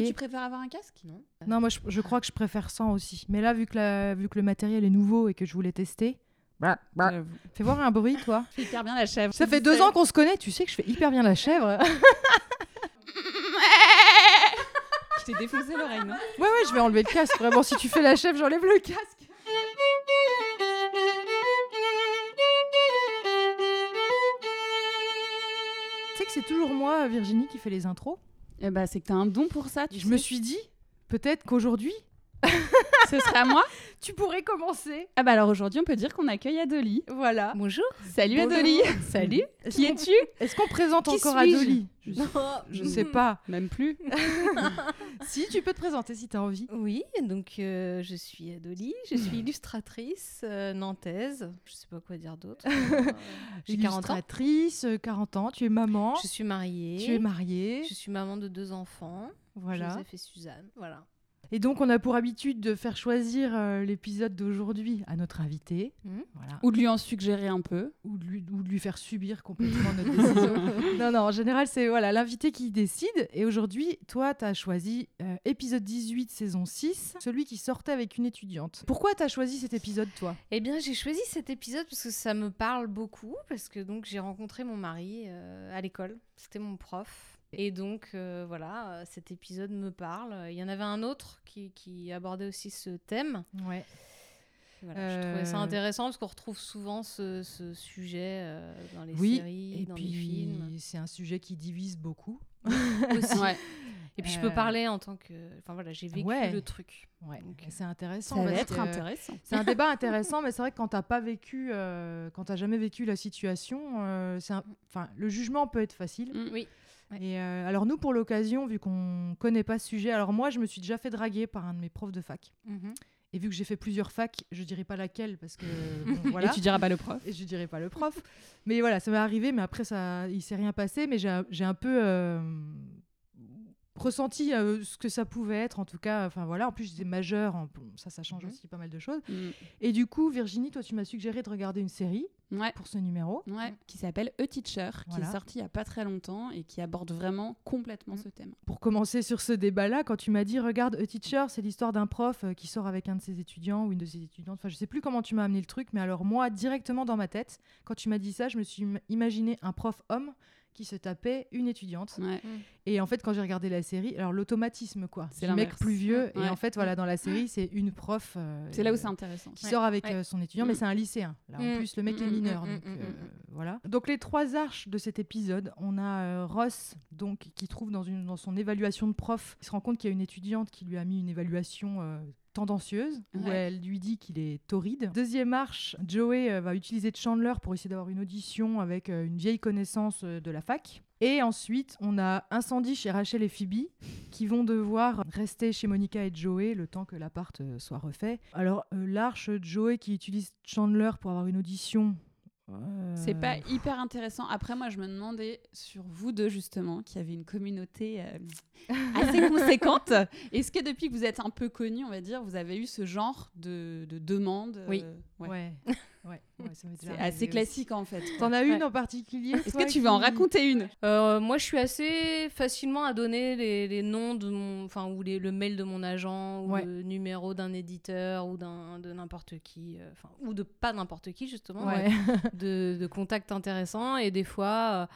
Toi, tu préfères avoir un casque? Non. Non, moi, je, je crois que je préfère sans aussi. Mais là, vu que, la- vu que le matériel est nouveau et que je voulais tester, J'avoue. fais voir un bruit, toi. Je fais hyper bien la chèvre. Ça fait deux ans qu'on se connaît, tu sais que je fais hyper bien la chèvre. Je t'ai défoncé l'oreille, non? Ouais, ouais, je vais enlever le casque. Vraiment, si tu fais la chèvre, j'enlève le casque. Tu sais que c'est toujours moi, Virginie, qui fait les intros. Eh bah, c'est que t'as un don pour ça. Tu Je me suis dit, peut-être qu'aujourd'hui, Ce serait à moi tu pourrais commencer. Ah bah alors aujourd'hui, on peut dire qu'on accueille Adoli. Voilà. Bonjour. Salut Bonjour. Adoli Salut. Est-ce Qui es-tu Est-ce qu'on présente Qui encore suis-je Adoli? Je, je sais pas. Même plus. Si, tu peux te présenter si tu as envie. Oui, donc euh, je suis Adoli, je suis illustratrice euh, nantaise. Je sais pas quoi dire d'autre. Euh, J'ai 40 ans. Illustratrice, euh, 40 ans, tu es maman, Je suis mariée. tu es mariée. Je suis maman de deux enfants. Voilà. Joseph et Suzanne. Voilà. Et donc, on a pour habitude de faire choisir euh, l'épisode d'aujourd'hui à notre invité. Voilà. Ou de lui en suggérer un peu. Ou de, lui, ou de lui faire subir complètement notre décision. non, non, en général, c'est voilà l'invité qui décide. Et aujourd'hui, toi, tu as choisi euh, épisode 18, saison 6, celui qui sortait avec une étudiante. Pourquoi tu as choisi cet épisode, toi? Eh bien, j'ai choisi cet épisode parce que ça me parle beaucoup, parce que donc j'ai rencontré mon mari euh, à l'école. C'était mon prof. Et donc, euh, voilà, euh, cet épisode me parle. Il y en avait un autre qui, qui abordait aussi ce thème. Ouais. Voilà, Je trouvais ça Euh, intéressant parce qu'on retrouve souvent ce, ce sujet euh, dans les Oui, séries, Et dans les puis, films. c'est un sujet qui divise beaucoup. Aussi. Ouais. Et puis, je peux parler en tant que. Enfin, voilà, j'ai vécu Ouais. le truc. Ouais, c'est intéressant. Ça va être que intéressant. C'est un débat intéressant, mais c'est vrai que quand t'as pas vécu, euh, quand t'as jamais vécu la situation, euh, c'est un- enfin, le jugement peut être facile. Mm. Oui. Ouais. Et euh, alors nous, pour l'occasion, vu qu'on connaît pas ce sujet, alors moi, je me suis déjà fait draguer par un de mes profs de fac. Mhm. Et vu que j'ai fait plusieurs facs, je dirais pas laquelle parce que bon, voilà. Et tu diras pas le prof. Et je dirais pas le prof. mais voilà, ça m'est arrivé, mais après, ça, il s'est rien passé. Mais j'ai un- peu euh, ressenti euh, ce que ça pouvait être, en tout cas. Enfin voilà, en plus, j'étais majeure, en- ça, ça change Mhm. aussi pas mal de choses. Mm. Et du coup, Virginie, toi, tu m'as suggéré de regarder une série Ouais. pour ce numéro. Ouais, qui s'appelle A Teacher, qui est sorti il y a pas très longtemps et qui aborde vraiment complètement Mm. ce thème. Pour commencer sur ce débat-là, quand tu m'as dit, regarde, A Teacher, c'est l'histoire d'un prof euh, qui sort avec un de ses étudiants ou une de ses étudiantes. Enfin, je sais plus comment tu m'as amené le truc, mais alors moi, directement dans ma tête, quand tu m'as dit ça, je me suis im- imaginé un prof homme qui se tapait une étudiante. Ouais. Et en fait, quand j'ai regardé la série, alors l'automatisme, quoi. C'est C'est le mec plus vieux. Ouais. Et en fait, voilà, dans la série, c'est une prof. euh, C'est là où c'est intéressant. qui Ouais. sort avec Ouais. euh, son étudiant, mais Mm. c'est un lycéen. Là, en Mm. plus, le mec Mm, est mm, mineur. mm, donc, mm, euh, mm, voilà. Donc, les trois arches de cet épisode, on a euh, Ross, donc, qui trouve dans, une, dans son évaluation de prof, il se rend compte qu'il y a une étudiante qui lui a mis une évaluation euh, tendancieuse, où Ouais. elle lui dit qu'il est torride. Deuxième arche, Joey euh, va utiliser Chandler pour essayer d'avoir une audition avec euh, une vieille connaissance euh, de la fac. Et ensuite, on a Incendie chez Rachel et Phoebe qui vont devoir rester chez Monica et Joey le temps que l'appart soit refait. Alors, l'arche Joey qui utilise Chandler pour avoir une audition. C'est pas hyper intéressant. Après, moi, je me demandais sur vous deux, justement, qui avez une communauté euh, assez conséquente. Est-ce que depuis que vous êtes un peu connus, on va dire, vous avez eu ce genre de, de demande Oui. euh, Ouais. ouais. C'est assez aussi. classique, en fait. T'en as une Ouais. en particulier Est-ce que tu veux en raconter une? Euh, moi, je suis assez facilement à donner les, les noms de mon, enfin, ou les- le mail de mon agent, ou Ouais. le numéro d'un éditeur, ou d'un de n'importe qui, euh, enfin, ou de pas n'importe qui justement, Ouais. de, de contacts intéressants. Et des fois, euh,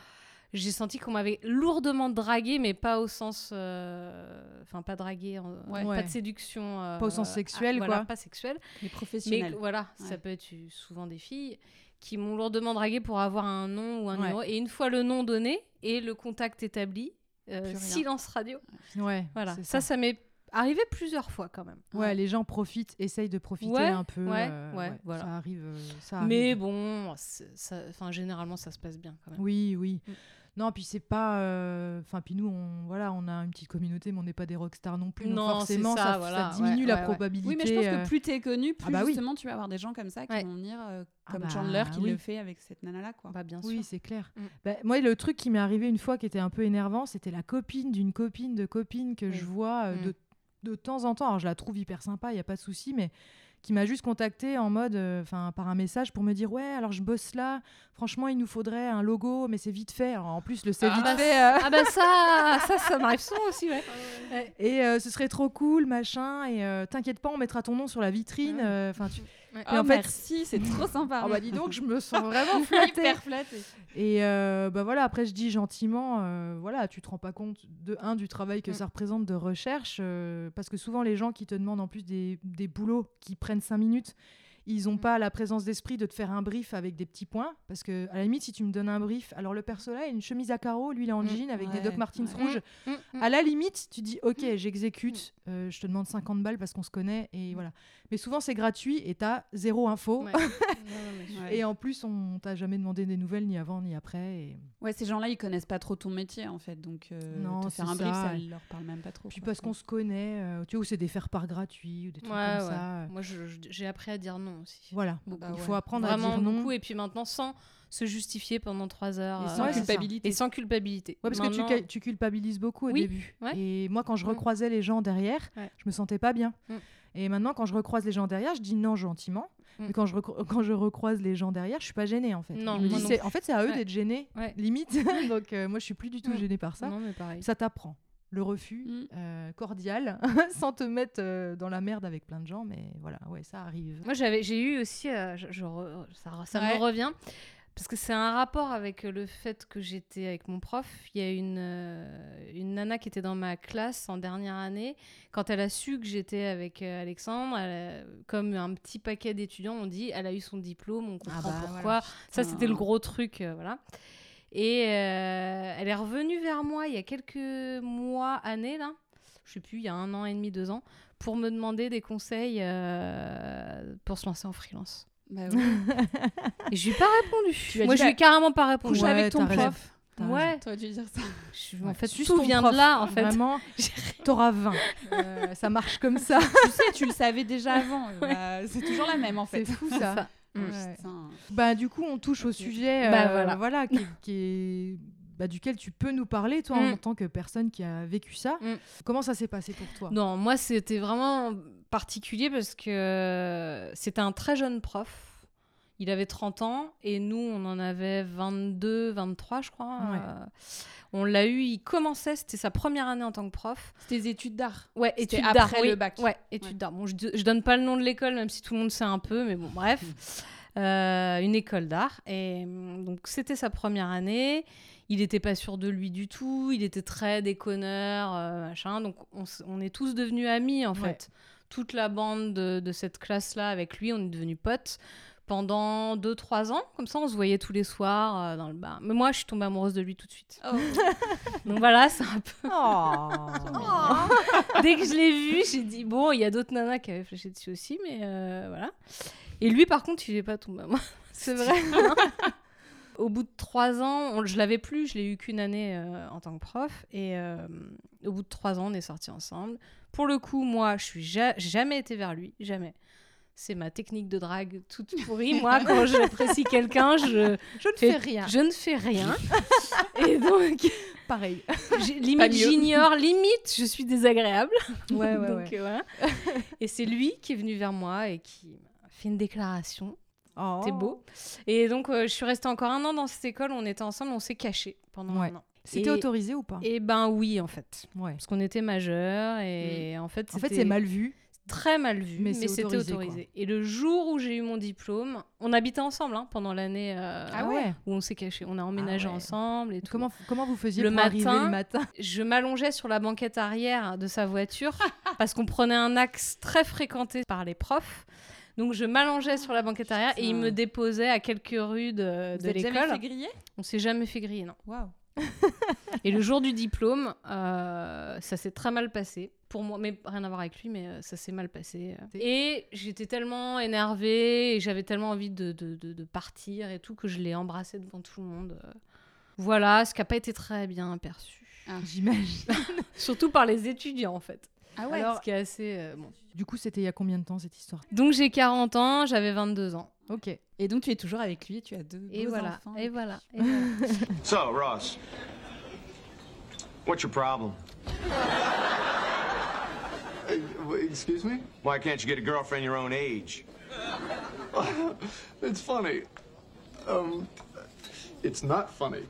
j'ai senti qu'on m'avait lourdement dragué, mais pas au sens, euh, enfin, pas dragué, Ouais. Pas de séduction, euh, Pas au sens sexuel, voilà, quoi. pas sexuel. Mais professionnels. voilà, Ouais. ça peut être souvent des filles qui m'ont lourdement dragué pour avoir un nom ou un Ouais. numéro. Et une fois le nom donné et le contact établi, euh, silence radio. Ouais, Voilà, ça, ça m'est arrivé plusieurs fois quand même. Ouais, les gens profitent, essayent de profiter Ouais, un peu. ouais, euh, ouais, voilà. Ça arrive. euh, ça Mais arrive. bon, c'est- ça, enfin, généralement, ça se passe bien quand même. Oui, oui. Mm. Non, puis c'est pas. euh, Enfin, puis nous, on, voilà, on a une petite communauté, mais on n'est pas des rockstars non plus. Non, c'est forcément, ça, ça, voilà, ça diminue ouais, la ouais, probabilité. Oui, mais je pense euh, que plus t'es connu, plus Ah bah oui. justement tu vas avoir des gens comme ça qui vont venir, euh, Ah comme bah Chandler qui oui. le fait avec cette nana-là. quoi. Bah, bien sûr. Oui, c'est clair. Mm. Bah, moi, le truc qui m'est arrivé une fois qui était un peu énervant, c'était la copine d'une copine de copine que Oui. je vois euh, Mm. de, de temps en temps. Alors, je la trouve hyper sympa, il n'y a pas de souci, mais qui m'a juste contacté en mode, euh, enfin par un message pour me dire ouais, alors je bosse là. Franchement, il nous faudrait un logo, mais c'est vite fait. Alors, en plus, le c'est Ah vite bah, fait. euh, Ah bah ça, ça, ça m'arrive souvent aussi, ouais. et euh, ce serait trop cool, machin. Et t'inquiète pas, on mettra ton nom sur la vitrine. Euh, Enfin, tu... Ouais. Oh, Et en fait- merci, c'est trop sympa. Ah bah dis donc, je me sens vraiment flattée. Hyper flattée. Et euh, bah voilà, après je dis gentiment, euh, voilà, tu te rends pas compte de un du travail que Mm. ça représente de recherche, euh, parce que souvent les gens qui te demandent en plus des, des boulots qui prennent cinq minutes, ils ont Mm. pas la présence d'esprit de te faire un brief avec des petits points, parce que à la limite si tu me donnes un brief, alors le perso là, il a une chemise à carreaux, lui il est en Mm. jean avec des Doc Martens ouais. rouges. Mm, mm. À la limite, tu dis ok, j'exécute, euh, je te demande 50 balles parce qu'on se connaît et voilà. Mais souvent c'est gratuit et t'as zéro info. Ouais. Non, non, mais- Ouais. Et en plus, on t'a jamais demandé des nouvelles ni avant ni après. Et... Ouais, ces gens-là, ils connaissent pas trop ton métier en fait, donc euh, Non, te faire c'est un brief, ça. ça leur parle même pas trop. Puis quoi. parce qu'on se connaît, euh, tu vois, ou c'est des faire-part gratuits ou des trucs Ouais, comme ouais. ça. Moi, j'ai appris à dire non aussi. Voilà. Il Bah faut ouais. apprendre Vraiment à dire non. beaucoup. Et puis maintenant, sans se justifier pendant trois heures. Et euh, sans Ouais, culpabilité. et sans culpabilité. Ouais, parce que tu, culpabilises beaucoup au Oui, début. ouais. Et moi, quand je Mm. recroisais les gens derrière, Ouais. je me sentais pas bien. Mm. Et maintenant, quand je recroise les gens derrière, je dis non gentiment. Mm. Mais quand je, quand je recroise les gens derrière, je suis pas gênée en fait. Non, je me dis, en fait, c'est à eux Ouais. d'être gênés, Ouais. limite. Donc, euh, moi, je suis plus du tout Mm. gênée par ça. Non, mais pareil. Ça t'apprend. Le refus, Mm. euh, cordial, sans te mettre euh, dans la merde avec plein de gens, mais voilà, ouais, ça arrive. Moi, j'avais, j'ai eu aussi, euh, je- ça, ça Ouais. me revient, parce que c'est un rapport avec le fait que j'étais avec mon prof. Il y a une, une nana qui était dans ma classe en dernière année. Quand elle a su que j'étais avec Alexandre, elle a- comme un petit paquet d'étudiants, on dit, elle a eu son diplôme, on comprend bah, pourquoi. voilà. Ça, c'était le gros truc, voilà. Et euh, elle est revenue vers moi il y a quelques mois, années, là. Je sais plus, il y a un an et demi, deux ans, pour me demander des conseils euh, pour se lancer en freelance. Bah oui. Et je lui ai pas répondu. Moi, je lui ai carrément pas répondu. Ouais, avec ton prof. Ouais. T'aurais dû dire ça. Je- Ouais. En fait, Juste tout ton vient prof, de là, en fait. Vraiment, t'auras 20. Euh, ça marche comme ça. tu sais, tu le savais déjà avant. Bah, c'est toujours la même en fait. C'est fou ça. Bah, du coup, on touche au sujet Bah, euh, voilà. qui, qui est, bah, duquel tu peux nous parler, toi, en Mm. tant que personne qui a vécu ça. Mm. Comment ça s'est passé pour toi? Non, moi, c'était vraiment particulier parce que c'était un très jeune prof. Il avait 30 ans et nous, on en avait 22, 23, je crois. Ouais. Euh, on l'a eu, il commençait, c'était sa première année en tant que prof. C'était des études d'art. Ouais, études après d'art. le oui. bac. Ouais, études Ouais. d'art. Bon, je, je donne pas le nom de l'école, même si tout le monde sait un peu, mais bon, bref. Euh, une école d'art. Et hum, donc, c'était sa première année. Il n'était pas sûr de lui du tout. Il était très déconneur, euh, machin. Donc, on, est tous devenus amis, en Ouais. fait. Toute la bande de, de cette classe-là, avec lui, on est devenus potes pendant 2-3 ans. Comme ça, on se voyait tous les soirs euh, dans le bar. Mais moi, je suis tombée amoureuse de lui tout de suite. Oh. Donc voilà, c'est un peu Oh. dès que je l'ai vu, j'ai dit bon, il y a d'autres nanas qui avaient flashé dessus aussi, mais euh, voilà. Et lui, par contre, il est pas tombé. Moi, C'est vrai. Au bout de trois ans, on- je l'avais plus, je l'ai eu qu'une année euh, en tant que prof, et euh, au bout de trois ans, on est sortis ensemble. Pour le coup, moi, je suis ja- jamais été vers lui, jamais. C'est ma technique de drague toute pourrie. Moi, quand j'apprécie quelqu'un, je, Je ne Fais- fais rien. je ne fais rien. Et donc, Pareil. limite, j'ignore, limite, je suis désagréable. Ouais, ouais, Donc, ouais. euh, et c'est lui qui est venu vers moi et qui m'a fait une déclaration. Oh. C'était beau. Et donc, euh, je suis restée encore un an dans cette école. On était ensemble, on s'est cachés pendant Ouais. un an. C'était Et- autorisé ou pas? Et ben oui, en fait. Ouais. Parce qu'on était majeurs et en fait, En fait, c'est mal vu. Très mal vu, Mais c'était autorisé, autorisé. Et le jour où j'ai eu mon diplôme, on habitait ensemble hein, pendant l'année euh, Ah ouais. où on s'est cachés. On a emménagé ouais. ensemble et tout. Comment, comment vous faisiez Le pour matin, le matin? je m'allongeais sur la banquette arrière de sa voiture parce qu'on prenait un axe très fréquenté par les profs. Donc je m'allongeais sur la banquette arrière et il me déposait à quelques rues de, Vous de l'école. fait griller? On s'est jamais fait griller, non. Waouh. Et le jour du diplôme, euh, ça s'est très mal passé. Pour moi, mais rien à voir avec lui, mais euh, ça s'est mal passé. Et j'étais tellement énervée et j'avais tellement envie de, de, de- de partir et tout que je l'ai embrassé devant tout le monde. Voilà, ce qui n'a pas été très bien perçu. J'imagine. Surtout par les étudiants, en fait. Ah Ouais, ce qui est assez. euh, bon. Du coup, c'était il y a combien de temps cette histoire? Donc j'ai 40 ans, j'avais 22 ans. Ok. Et donc tu es toujours avec lui, tu as deux Et beaux voilà, enfants. et voilà. et voilà. So, Ross, what's your problem? Uh, Excuse me? Why can't you get a girlfriend your own age? It's funny. Um, it's not funny.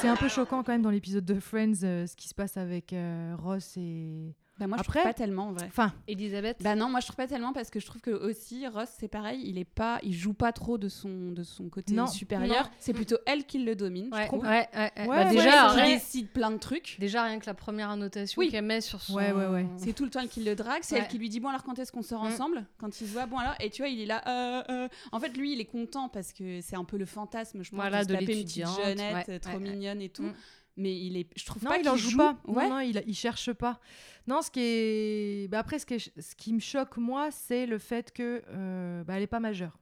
C'est un peu choquant quand même dans l'épisode de Friends euh, ce qui se passe avec euh, Ross et. Bah, moi, je Après- trouve pas tellement en vrai. Enfin, Elisabeth Bah non, moi je trouve pas tellement parce que je trouve que aussi Ross c'est pareil, il est pas, il joue pas trop de son de son côté Non, supérieur. non. C'est plutôt elle qui le domine. je Ouais, trouve. ouais, ouais, ouais. Ouais, Bah, déjà, elle décide plein de trucs. déjà, rien que la première annotation Oui. qu'elle met sur son. Ouais, ouais, ouais. C'est tout le temps elle qui le drague, c'est Ouais. elle qui lui dit bon alors quand est-ce qu'on sort Mm. ensemble? Quand il se voit bon alors et tu vois il est là. euh, euh. En fait lui il est content parce que c'est un peu le fantasme je pense Voilà, de, de taper une petite jeunette ouais, euh, trop ouais, ouais. mignonne et tout. Mais il est, je trouve non, pas il qu'il en joue, pas. Ouais. Non, non, il, il cherche pas. Non, ce qui est. Bah, après, ce qui, est- ce qui me choque, moi, c'est le fait que euh, bah, elle est pas majeure.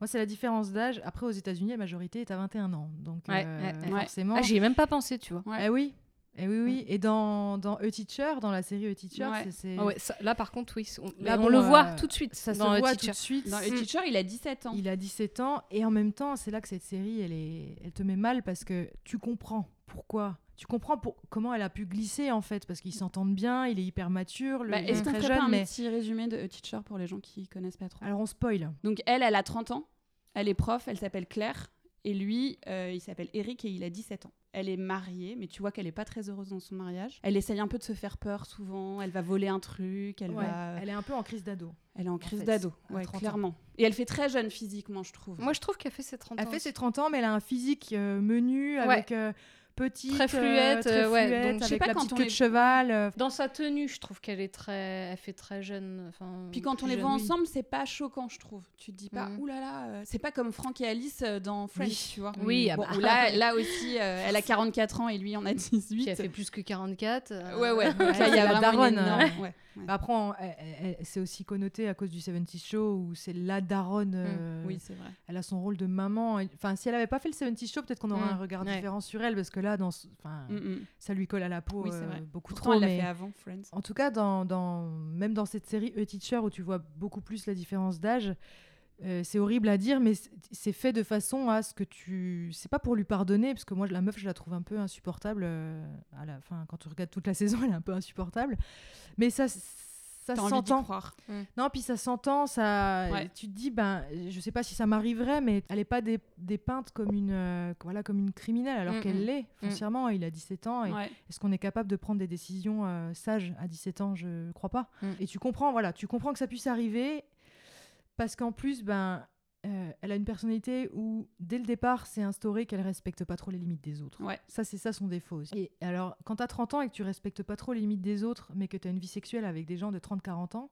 Moi, c'est la différence d'âge. Après, aux États-Unis, la majorité est à 21 ans. Donc, Ouais, euh, ouais, ouais. forcément. Ah, j'y ai même pas pensé, tu vois. Ouais. Eh oui. Eh oui, oui. Et dans, dans A Teacher, dans la série A Teacher, Ouais. c'est-. Ah ouais, ça- là, par contre, oui. On, Là, on bon, le euh, voit tout de suite. Ça se dans voit tout teacher. de suite. Dans le Mm. teacher il a 17 ans. Il a 17 ans et en même temps, c'est là que cette série, elle, est, elle te met mal parce que tu comprends pourquoi. Tu comprends pour, comment elle a pu glisser en fait parce qu'ils s'entendent bien, il est hyper mature, le, Bah, Est-ce qu'on pas un mais petit résumé de A Teacher pour les gens qui connaissent pas trop? Alors on spoil. Donc elle, elle a 30 ans, elle est prof, elle s'appelle Claire, et lui, euh, il s'appelle Eric et il a 17 ans. Elle est mariée, mais tu vois qu'elle est pas très heureuse dans son mariage. Elle essaye un peu de se faire peur souvent, elle va voler un truc, elle Ouais, va... Elle est un peu en crise d'ado. Elle est en crise fait, d'ado, à ouais, 30 ans. clairement. Et elle fait très jeune physiquement, je trouve. Moi, je trouve qu'elle fait ses 30 Elle ans. fait aussi. ses 30 ans, mais elle a un physique euh, menu avec euh, petite, Très fluette, très euh, ouais, fluette, donc je sais avec pas la quand petite on queue est- de cheval. euh, Dans sa tenue, je trouve qu'elle est très, elle fait très jeune. Enfin, Puis quand on les voit oui. ensemble, c'est pas choquant, je trouve. Tu te dis pas, Mhm. oulala, là là, euh, c'est pas comme Franck et Alice euh, dans Friends, Oui. tu vois. Oui, ah Bon, bah. là, là aussi, euh, elle a 44 ans et lui en a 18. Puis elle fait plus que 44. euh, Ouais, ouais. Donc Ouais, là, il y a la daronne, énorme- euh, ouais, ouais. Bah après, c'est aussi connoté à cause du 70 Show où c'est la daronne. euh, Oui, c'est vrai. Elle a son rôle de maman. Enfin, si elle avait pas fait le 70 Show, peut-être qu'on aurait Mm, un regard ouais. différent sur elle parce que là, dans, ce- enfin, Mm, mm. ça lui colle à la peau Oui, euh, beaucoup Pourtant, trop. elle l'a fait avant Friends. En tout cas, dans, dans- même dans cette série A Teacher où tu vois beaucoup plus la différence d'âge, euh, c'est horrible à dire, mais c'est- fait de façon à ce que tu. C'est pas pour lui pardonner, parce que moi, la meuf, je la trouve un peu insupportable. euh, à la fin, quand tu regardes toute la saison, elle est un peu insupportable. Mais ça, ça s'entend. croire. Non, puis ça s'entend, ça. Ouais. Tu te dis, ben, je sais pas si ça m'arriverait, mais elle est pas dé- dépeinte comme une, euh, voilà, comme une criminelle, alors Mm, qu'elle mm. l'est foncièrement. Il a 17 ans Ouais. est-ce qu'on est capable de prendre des décisions sages à 17 ans? Je crois pas. Mm. Et tu comprends, voilà, tu comprends que ça puisse arriver parce qu'en plus, ben, euh, elle a une personnalité où dès le départ, c'est instauré qu'elle respecte pas trop les limites des autres. Ouais. Ça, c'est ça son défaut. aussi. Et alors, quand tu as 30 ans et que tu respectes pas trop les limites des autres, mais que tu as une vie sexuelle avec des gens de 30-40 ans,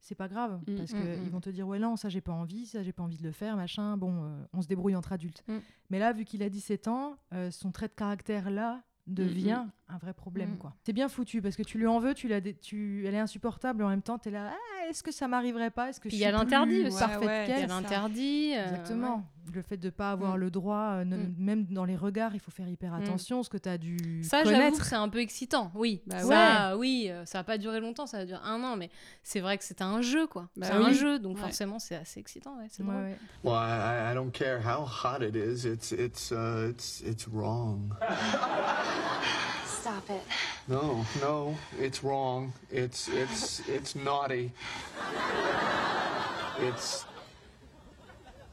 c'est pas grave Mm, parce mm, qu'ils mm. vont te dire ouais non ça j'ai pas envie ça j'ai pas envie de le faire machin bon euh, on se débrouille entre adultes Mm. mais là vu qu'il a 17 ans euh, son trait de caractère là devient un vrai problème Mm. quoi c'est bien foutu parce que tu lui en veux tu l'as dé- tu elle est insupportable et en même temps tu es là ah, est-ce que ça m'arriverait pas? Est-ce que Puis je il y a l'interdit aussi. Ouais, ouais, Il y a l'interdit. euh, Exactement. Le fait de pas avoir Mm. le droit, euh, ne- Mm. même dans les regards, il faut faire hyper attention, ce que tu as dû. Ça, j'avoue connaître. que c'est un peu excitant. Oui, Bah ça, oui, euh, ça a pas duré longtemps, ça a duré un an, mais c'est vrai que c'était un jeu, quoi. Bah c'est un jeu, donc Ouais. forcément, c'est assez excitant, ouais, c'est Ouais, drôle. ouais. Well, I, I don't care how hot it is. It's it's uh it's it's wrong. Stop it. No, no, it's wrong. It's it's it's naughty. It's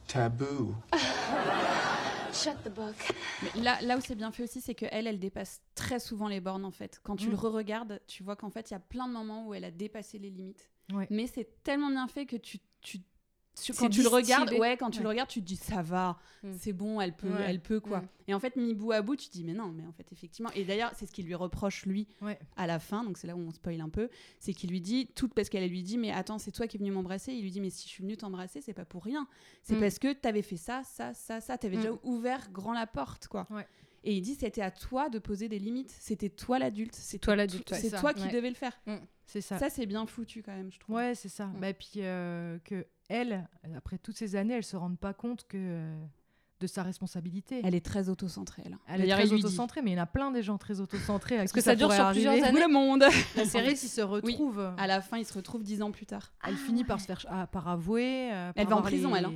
taboo. Shut the book. Mais là, là où c'est bien fait aussi, c'est qu'elle, elle dépasse très souvent les bornes en fait. Quand tu Mm. le re-regardes, tu vois qu'en fait, il y a plein de moments où elle a dépassé les limites. Ouais. Mais c'est tellement bien fait que tu, tu, tu- quand tu le regardes, ouais, quand tu Ouais. le regardes, tu te dis ça va, Mm. c'est bon, elle peut, Ouais. elle peut quoi. Mm. Et en fait, mis bout à bout, tu te dis mais non, mais en fait effectivement. Et d'ailleurs, c'est ce qu'il lui reproche lui Ouais. à la fin, donc c'est là où on spoil un peu, c'est qu'il lui dit tout parce qu'elle lui dit mais attends, c'est toi qui es venu m'embrasser. Il lui dit mais si je suis venu t'embrasser, c'est pas pour rien. C'est Mm. parce que t'avais fait ça, ça, ça, ça. T'avais déjà ouvert grand la porte quoi. Et il dit c'était à toi de poser des limites. C'était toi l'adulte. C'est toi l'adulte. C'est toi qui devais le faire. C'est ça. Ça, c'est bien foutu quand même, je trouve. Ouais, c'est ça. Bah, puis euh, que elle, après toutes ces années, elle se rende pas compte que euh, de sa responsabilité. Elle est très autocentrée, elle. Elle est très il lui dit, autocentrée, mais il y en a plein des gens très autocentrés. Parce que ça dure sur plusieurs Tout années. le monde. La série, ils se retrouvent. À la fin, ils se retrouvent dix ans plus tard. Elle finit par se faire ah, par avouer. euh, par Elle va en prison, les- elle, hein.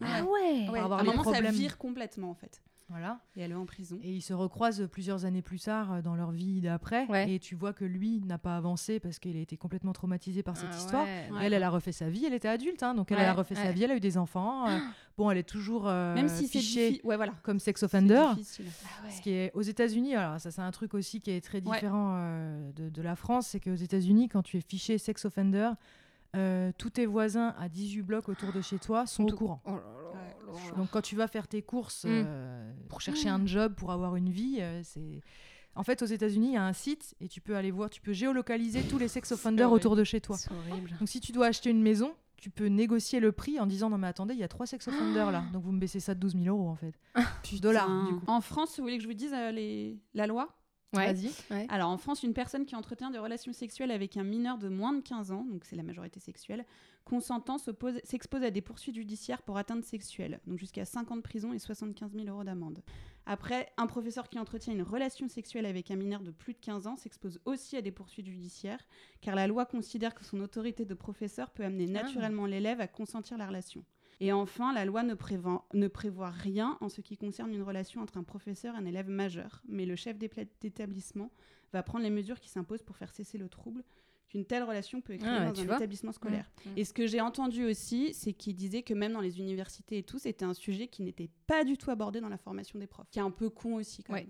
Ouais. Ah ouais Ouais, avoir à un moment, ça problèmes. vire complètement en fait. Voilà. Et elle est en prison. Et ils se recroisent plusieurs années plus tard euh, dans leur vie d'après. Ouais. Et tu vois que lui n'a pas avancé parce qu'il a été complètement traumatisé par cette Ah histoire. ouais. Ouais. Elle, elle a refait sa vie, elle était adulte, hein, donc elle, a refait sa vie, elle a eu des enfants. euh, bon, elle est toujours euh, Même si fichée voilà. comme sex offender. difficile. Ce qui est aux États-Unis, alors ça c'est un truc aussi qui est très différent euh, de, de la France, c'est qu'aux États-Unis, quand tu es fiché sex offender, euh, tous tes voisins à 18 blocs autour de chez toi sont au courant. Oh là là Donc quand tu vas faire tes courses Mm. euh, pour chercher un job, pour avoir une vie, euh, c'est en fait aux États-Unis il y a un site et tu peux aller voir, tu peux géolocaliser tous les sex offenders autour de chez toi. C'est horrible. Donc si tu dois acheter une maison, tu peux négocier le prix en disant non mais attendez il y a trois sex offenders là, donc vous me baissez ça de 12 000 euros en fait. dollars du coup. En France, vous voulez que je vous dise euh, les... la loi? Ouais. Vas-y. Ouais. Alors en France, une personne qui entretient des relations sexuelles avec un mineur de moins de 15 ans, donc c'est la majorité sexuelle, consentant s'expose à des poursuites judiciaires pour atteinte sexuelle, donc jusqu'à 5 ans de prison et 75 000 euros d'amende. Après, un professeur qui entretient une relation sexuelle avec un mineur de plus de 15 ans s'expose aussi à des poursuites judiciaires, car la loi considère que son autorité de professeur peut amener naturellement l'élève à consentir la relation. Et enfin, la loi ne, prévoit- ne prévoit rien en ce qui concerne une relation entre un professeur et un élève majeur, mais le chef d'établissement va prendre les mesures qui s'imposent pour faire cesser le trouble qu'une telle relation peut créer Ah ouais, dans un établissement scolaire. Mm. Et ce que j'ai entendu aussi, c'est qu'il disait que même dans les universités et tout, c'était un sujet qui n'était pas du tout abordé dans la formation des profs, qui est un peu con aussi quand Ouais.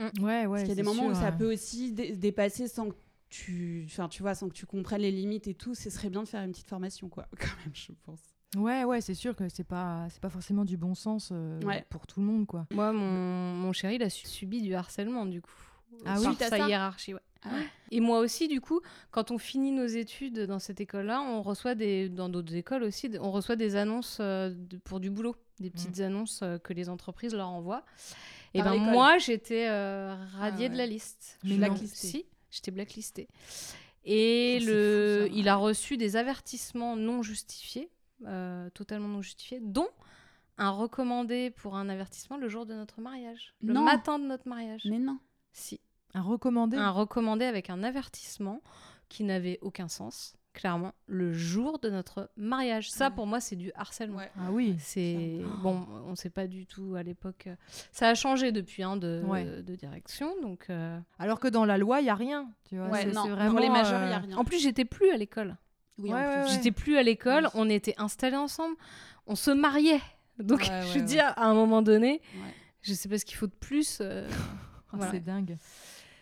même. Ouais ouais. Parce qu'il y a des moments où ça peut aussi dé- dépasser sans que tu, enfin tu vois, sans que tu comprennes les limites et tout. Ce serait bien de faire une petite formation quoi, quand même, je pense. Ouais ouais c'est sûr que c'est pas c'est pas forcément du bon sens euh, Ouais. pour tout le monde quoi. Moi, mon, mon chéri, il a su- subi du harcèlement, du coup. Ah oui, Suite à sa ça hiérarchie, ouais. Ah ouais. Et moi aussi, du coup, quand on finit nos études dans cette école-là, on reçoit des, dans d'autres écoles aussi, on reçoit des annonces euh, de- pour du boulot, des petites annonces euh, que les entreprises leur envoient. Et Par ben l'école. moi, j'étais euh, radiée Ah de la liste. Mais. Si, j'étais blacklistée. Et Oh, le, fou, ça, il a reçu des avertissements non justifiés, totalement non justifiés, dont un recommandé pour un avertissement le jour de notre mariage, le Non. matin de notre mariage. Mais non. Si Un recommandé. un recommandé avec un avertissement qui n'avait aucun sens, clairement, le jour de notre mariage. Ça, Ouais. pour moi, c'est du harcèlement. Ouais. Ah oui. C'est bon, on ne sait pas du tout à l'époque. euh, Ça a changé depuis hein, de, Ouais. de direction, donc. euh, Alors que dans la loi il y a rien. Tu vois. Ouais, c'est- non. c'est vraiment pour les majeurs, il y a euh, rien. En plus, j'étais plus à l'école. Oui, Ouais. J'étais plus à l'école. Oui. On était installés ensemble. On se mariait. Donc, Ouais, je veux ouais. dire, à un moment donné, Ouais. je sais pas ce qu'il faut de plus. euh, Voilà. C'est dingue.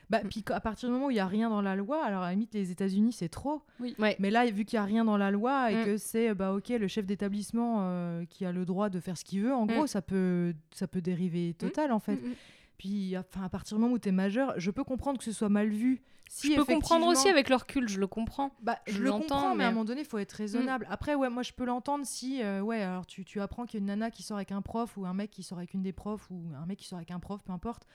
Bah, puis à partir du moment où il n'y a rien dans la loi, alors à la limite, les États-Unis, c'est trop. Ouais. Mais là, vu qu'il n'y a rien dans la loi et Mm. que c'est bah, ok le chef d'établissement euh, qui a le droit de faire ce qu'il veut, en Mm. gros, ça peut, ça peut dériver total en fait. Mm, mm. Puis enfin, à partir du moment où tu es majeur, je peux comprendre que ce soit mal vu. Si je peux comprendre aussi avec le recul, je le comprends. Bah, je, je le l'entends, comprends, mais... à un moment donné, il faut être raisonnable. Après, ouais, moi, je peux l'entendre si, euh, ouais, alors tu, tu apprends qu'il y a une nana qui sort avec un prof ou un mec qui sort avec une des profs ou un mec qui sort avec un prof, peu importe,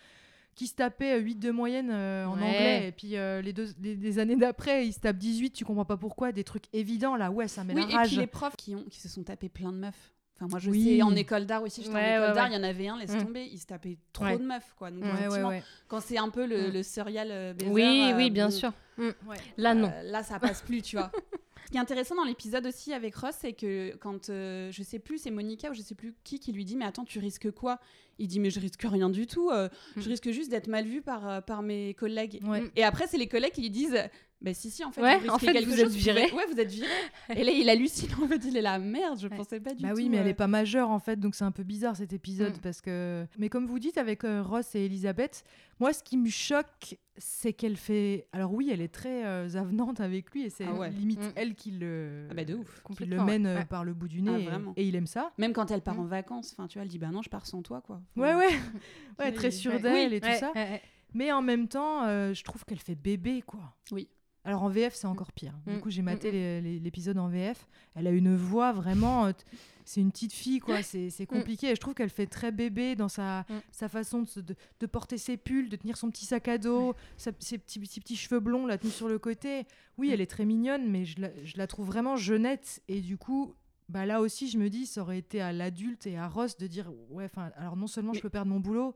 qui se tapait euh, 8 de moyenne euh, en Ouais. anglais et puis euh, les, deux, les, les années d'après, il se tape 18, tu comprends pas pourquoi, des trucs évidents là, ouais, ça met Oui, la et rage. puis les profs qui, ont, qui se sont tapés plein de meufs. Enfin, moi, je Oui. sais, en école d'art aussi, j'étais Ouais, en école ouais, d'art, ouais. il y en avait un, laisse Mm. tomber, il se tapait trop Ouais. de meufs, quoi. Donc, Ouais, Ouais, ouais, effectivement, ouais. quand c'est un peu le, Mm. le serial euh, baiser, oui, euh, oui, bien bon, sûr. Mm. Ouais. Là, non. euh, là, ça passe plus, tu vois. Ce qui est intéressant dans l'épisode aussi avec Ross, c'est que quand, euh, je sais plus, c'est Monica ou je sais plus qui qui lui dit, mais attends, tu risques quoi? Il dit, mais je risque rien du tout, euh, je risque juste d'être mal vu par, euh, par mes collègues. Ouais. Et après, c'est les collègues qui lui disent, bah si, si, en fait, Ouais, vous en fait, quelque vous chose, êtes viré. Ouais, vous êtes viré. Et là, il hallucine, en fait, il est là, merde, je Ouais. pensais pas du Bah tout. oui, mais elle euh, est pas majeure en fait, donc c'est un peu bizarre cet épisode Mm. parce que. Mais comme vous dites avec euh, Ross et Elisabeth, moi ce qui me choque, c'est qu'elle fait. Alors oui, elle est très euh, avenante avec lui et c'est Ah ouais. limite Mm. elle qui le. Ah bah de ouf. qui le mène par le bout du Ah, nez et- vraiment. et, il aime ça. Même quand elle part Mm. en vacances, enfin, tu vois, elle dit, bah non, je pars sans toi, quoi. Ouais, ouais, ouais, Oui, très sûre d'elle et tout ça. Mais en même temps, euh, je trouve qu'elle fait bébé quoi. Oui. Alors en VF, c'est encore pire. Du Mm. coup, j'ai maté Mm, mm. l'épisode en VF. Elle a une voix vraiment. euh, c'est une petite fille, quoi. C'est compliqué. Et je trouve qu'elle fait très bébé dans sa, Mm. sa façon de, se- de, de porter ses pulls, de tenir son petit sac à dos, sa- ses, petits, ses petits cheveux blonds là tenus sur le côté. Oui, Mm. elle est très mignonne, mais je la, je la trouve vraiment jeunette. Et du coup. Bah là aussi, je me dis, ça aurait été à l'adulte et à Ross de dire, ouais, enfin, alors non seulement Mais- je peux perdre mon boulot,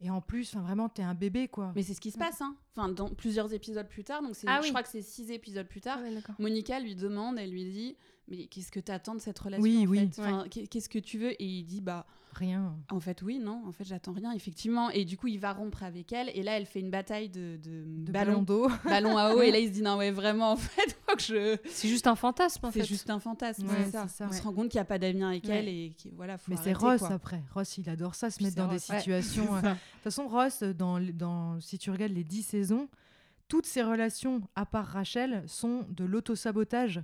et en plus, enfin, vraiment, t'es un bébé, quoi. Mais c'est ce qui se passe, hein. enfin dans plusieurs épisodes plus tard, donc c'est, Ah je crois que c'est six épisodes plus tard, Ah ouais. Monica lui demande, elle lui dit, mais qu'est-ce que t'attends de cette relation Oui, en oui. fait? Enfin, Qu'est-ce que tu veux? Et il dit, bah Rien. en fait oui, non, en fait j'attends rien, effectivement. Et du coup il va rompre avec elle, et là elle fait une bataille de, de, De ballon, d'eau. ballon à eau, et là il se dit non ouais vraiment en fait, faut que je C'est juste un fantasme en c'est fait. juste un fantasme, Ouais, c'est ça. c'est ça. On se rend compte qu'il n'y a pas d'avenir avec Ouais. elle et voilà, faut Mais c'est Ross quoi. après. Ross, il adore ça, se Puis mettre c'est dans des Ross, situations. euh, De toute façon, Ross, dans, si tu regardes les 10 saisons, toutes ses relations, à part Rachel, sont de l'autosabotage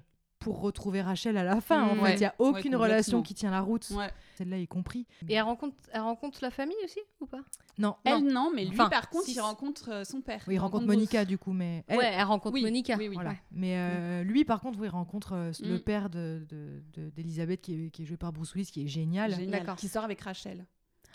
pour retrouver Rachel à la fin. en Mm, fait, il n'y a aucune relation qui tient la route. Ouais. Celle-là y compris. Et elle rencontre, elle rencontre la famille aussi ou pas? Non, Elle non. non, mais lui Enfin, par contre si, il rencontre euh, son père. Oui, il rencontre Bruce. Monica du coup, mais elle- Ouais, elle rencontre oui, Monica. oui, oui. Voilà. Ouais. Mais euh, lui, par contre, oui, il rencontre euh, le Mm. père de- de- de- d'Elisabeth qui, est, qui est joué par Bruce Willis, qui est génial, Génial. D'accord. Qui sort avec Rachel.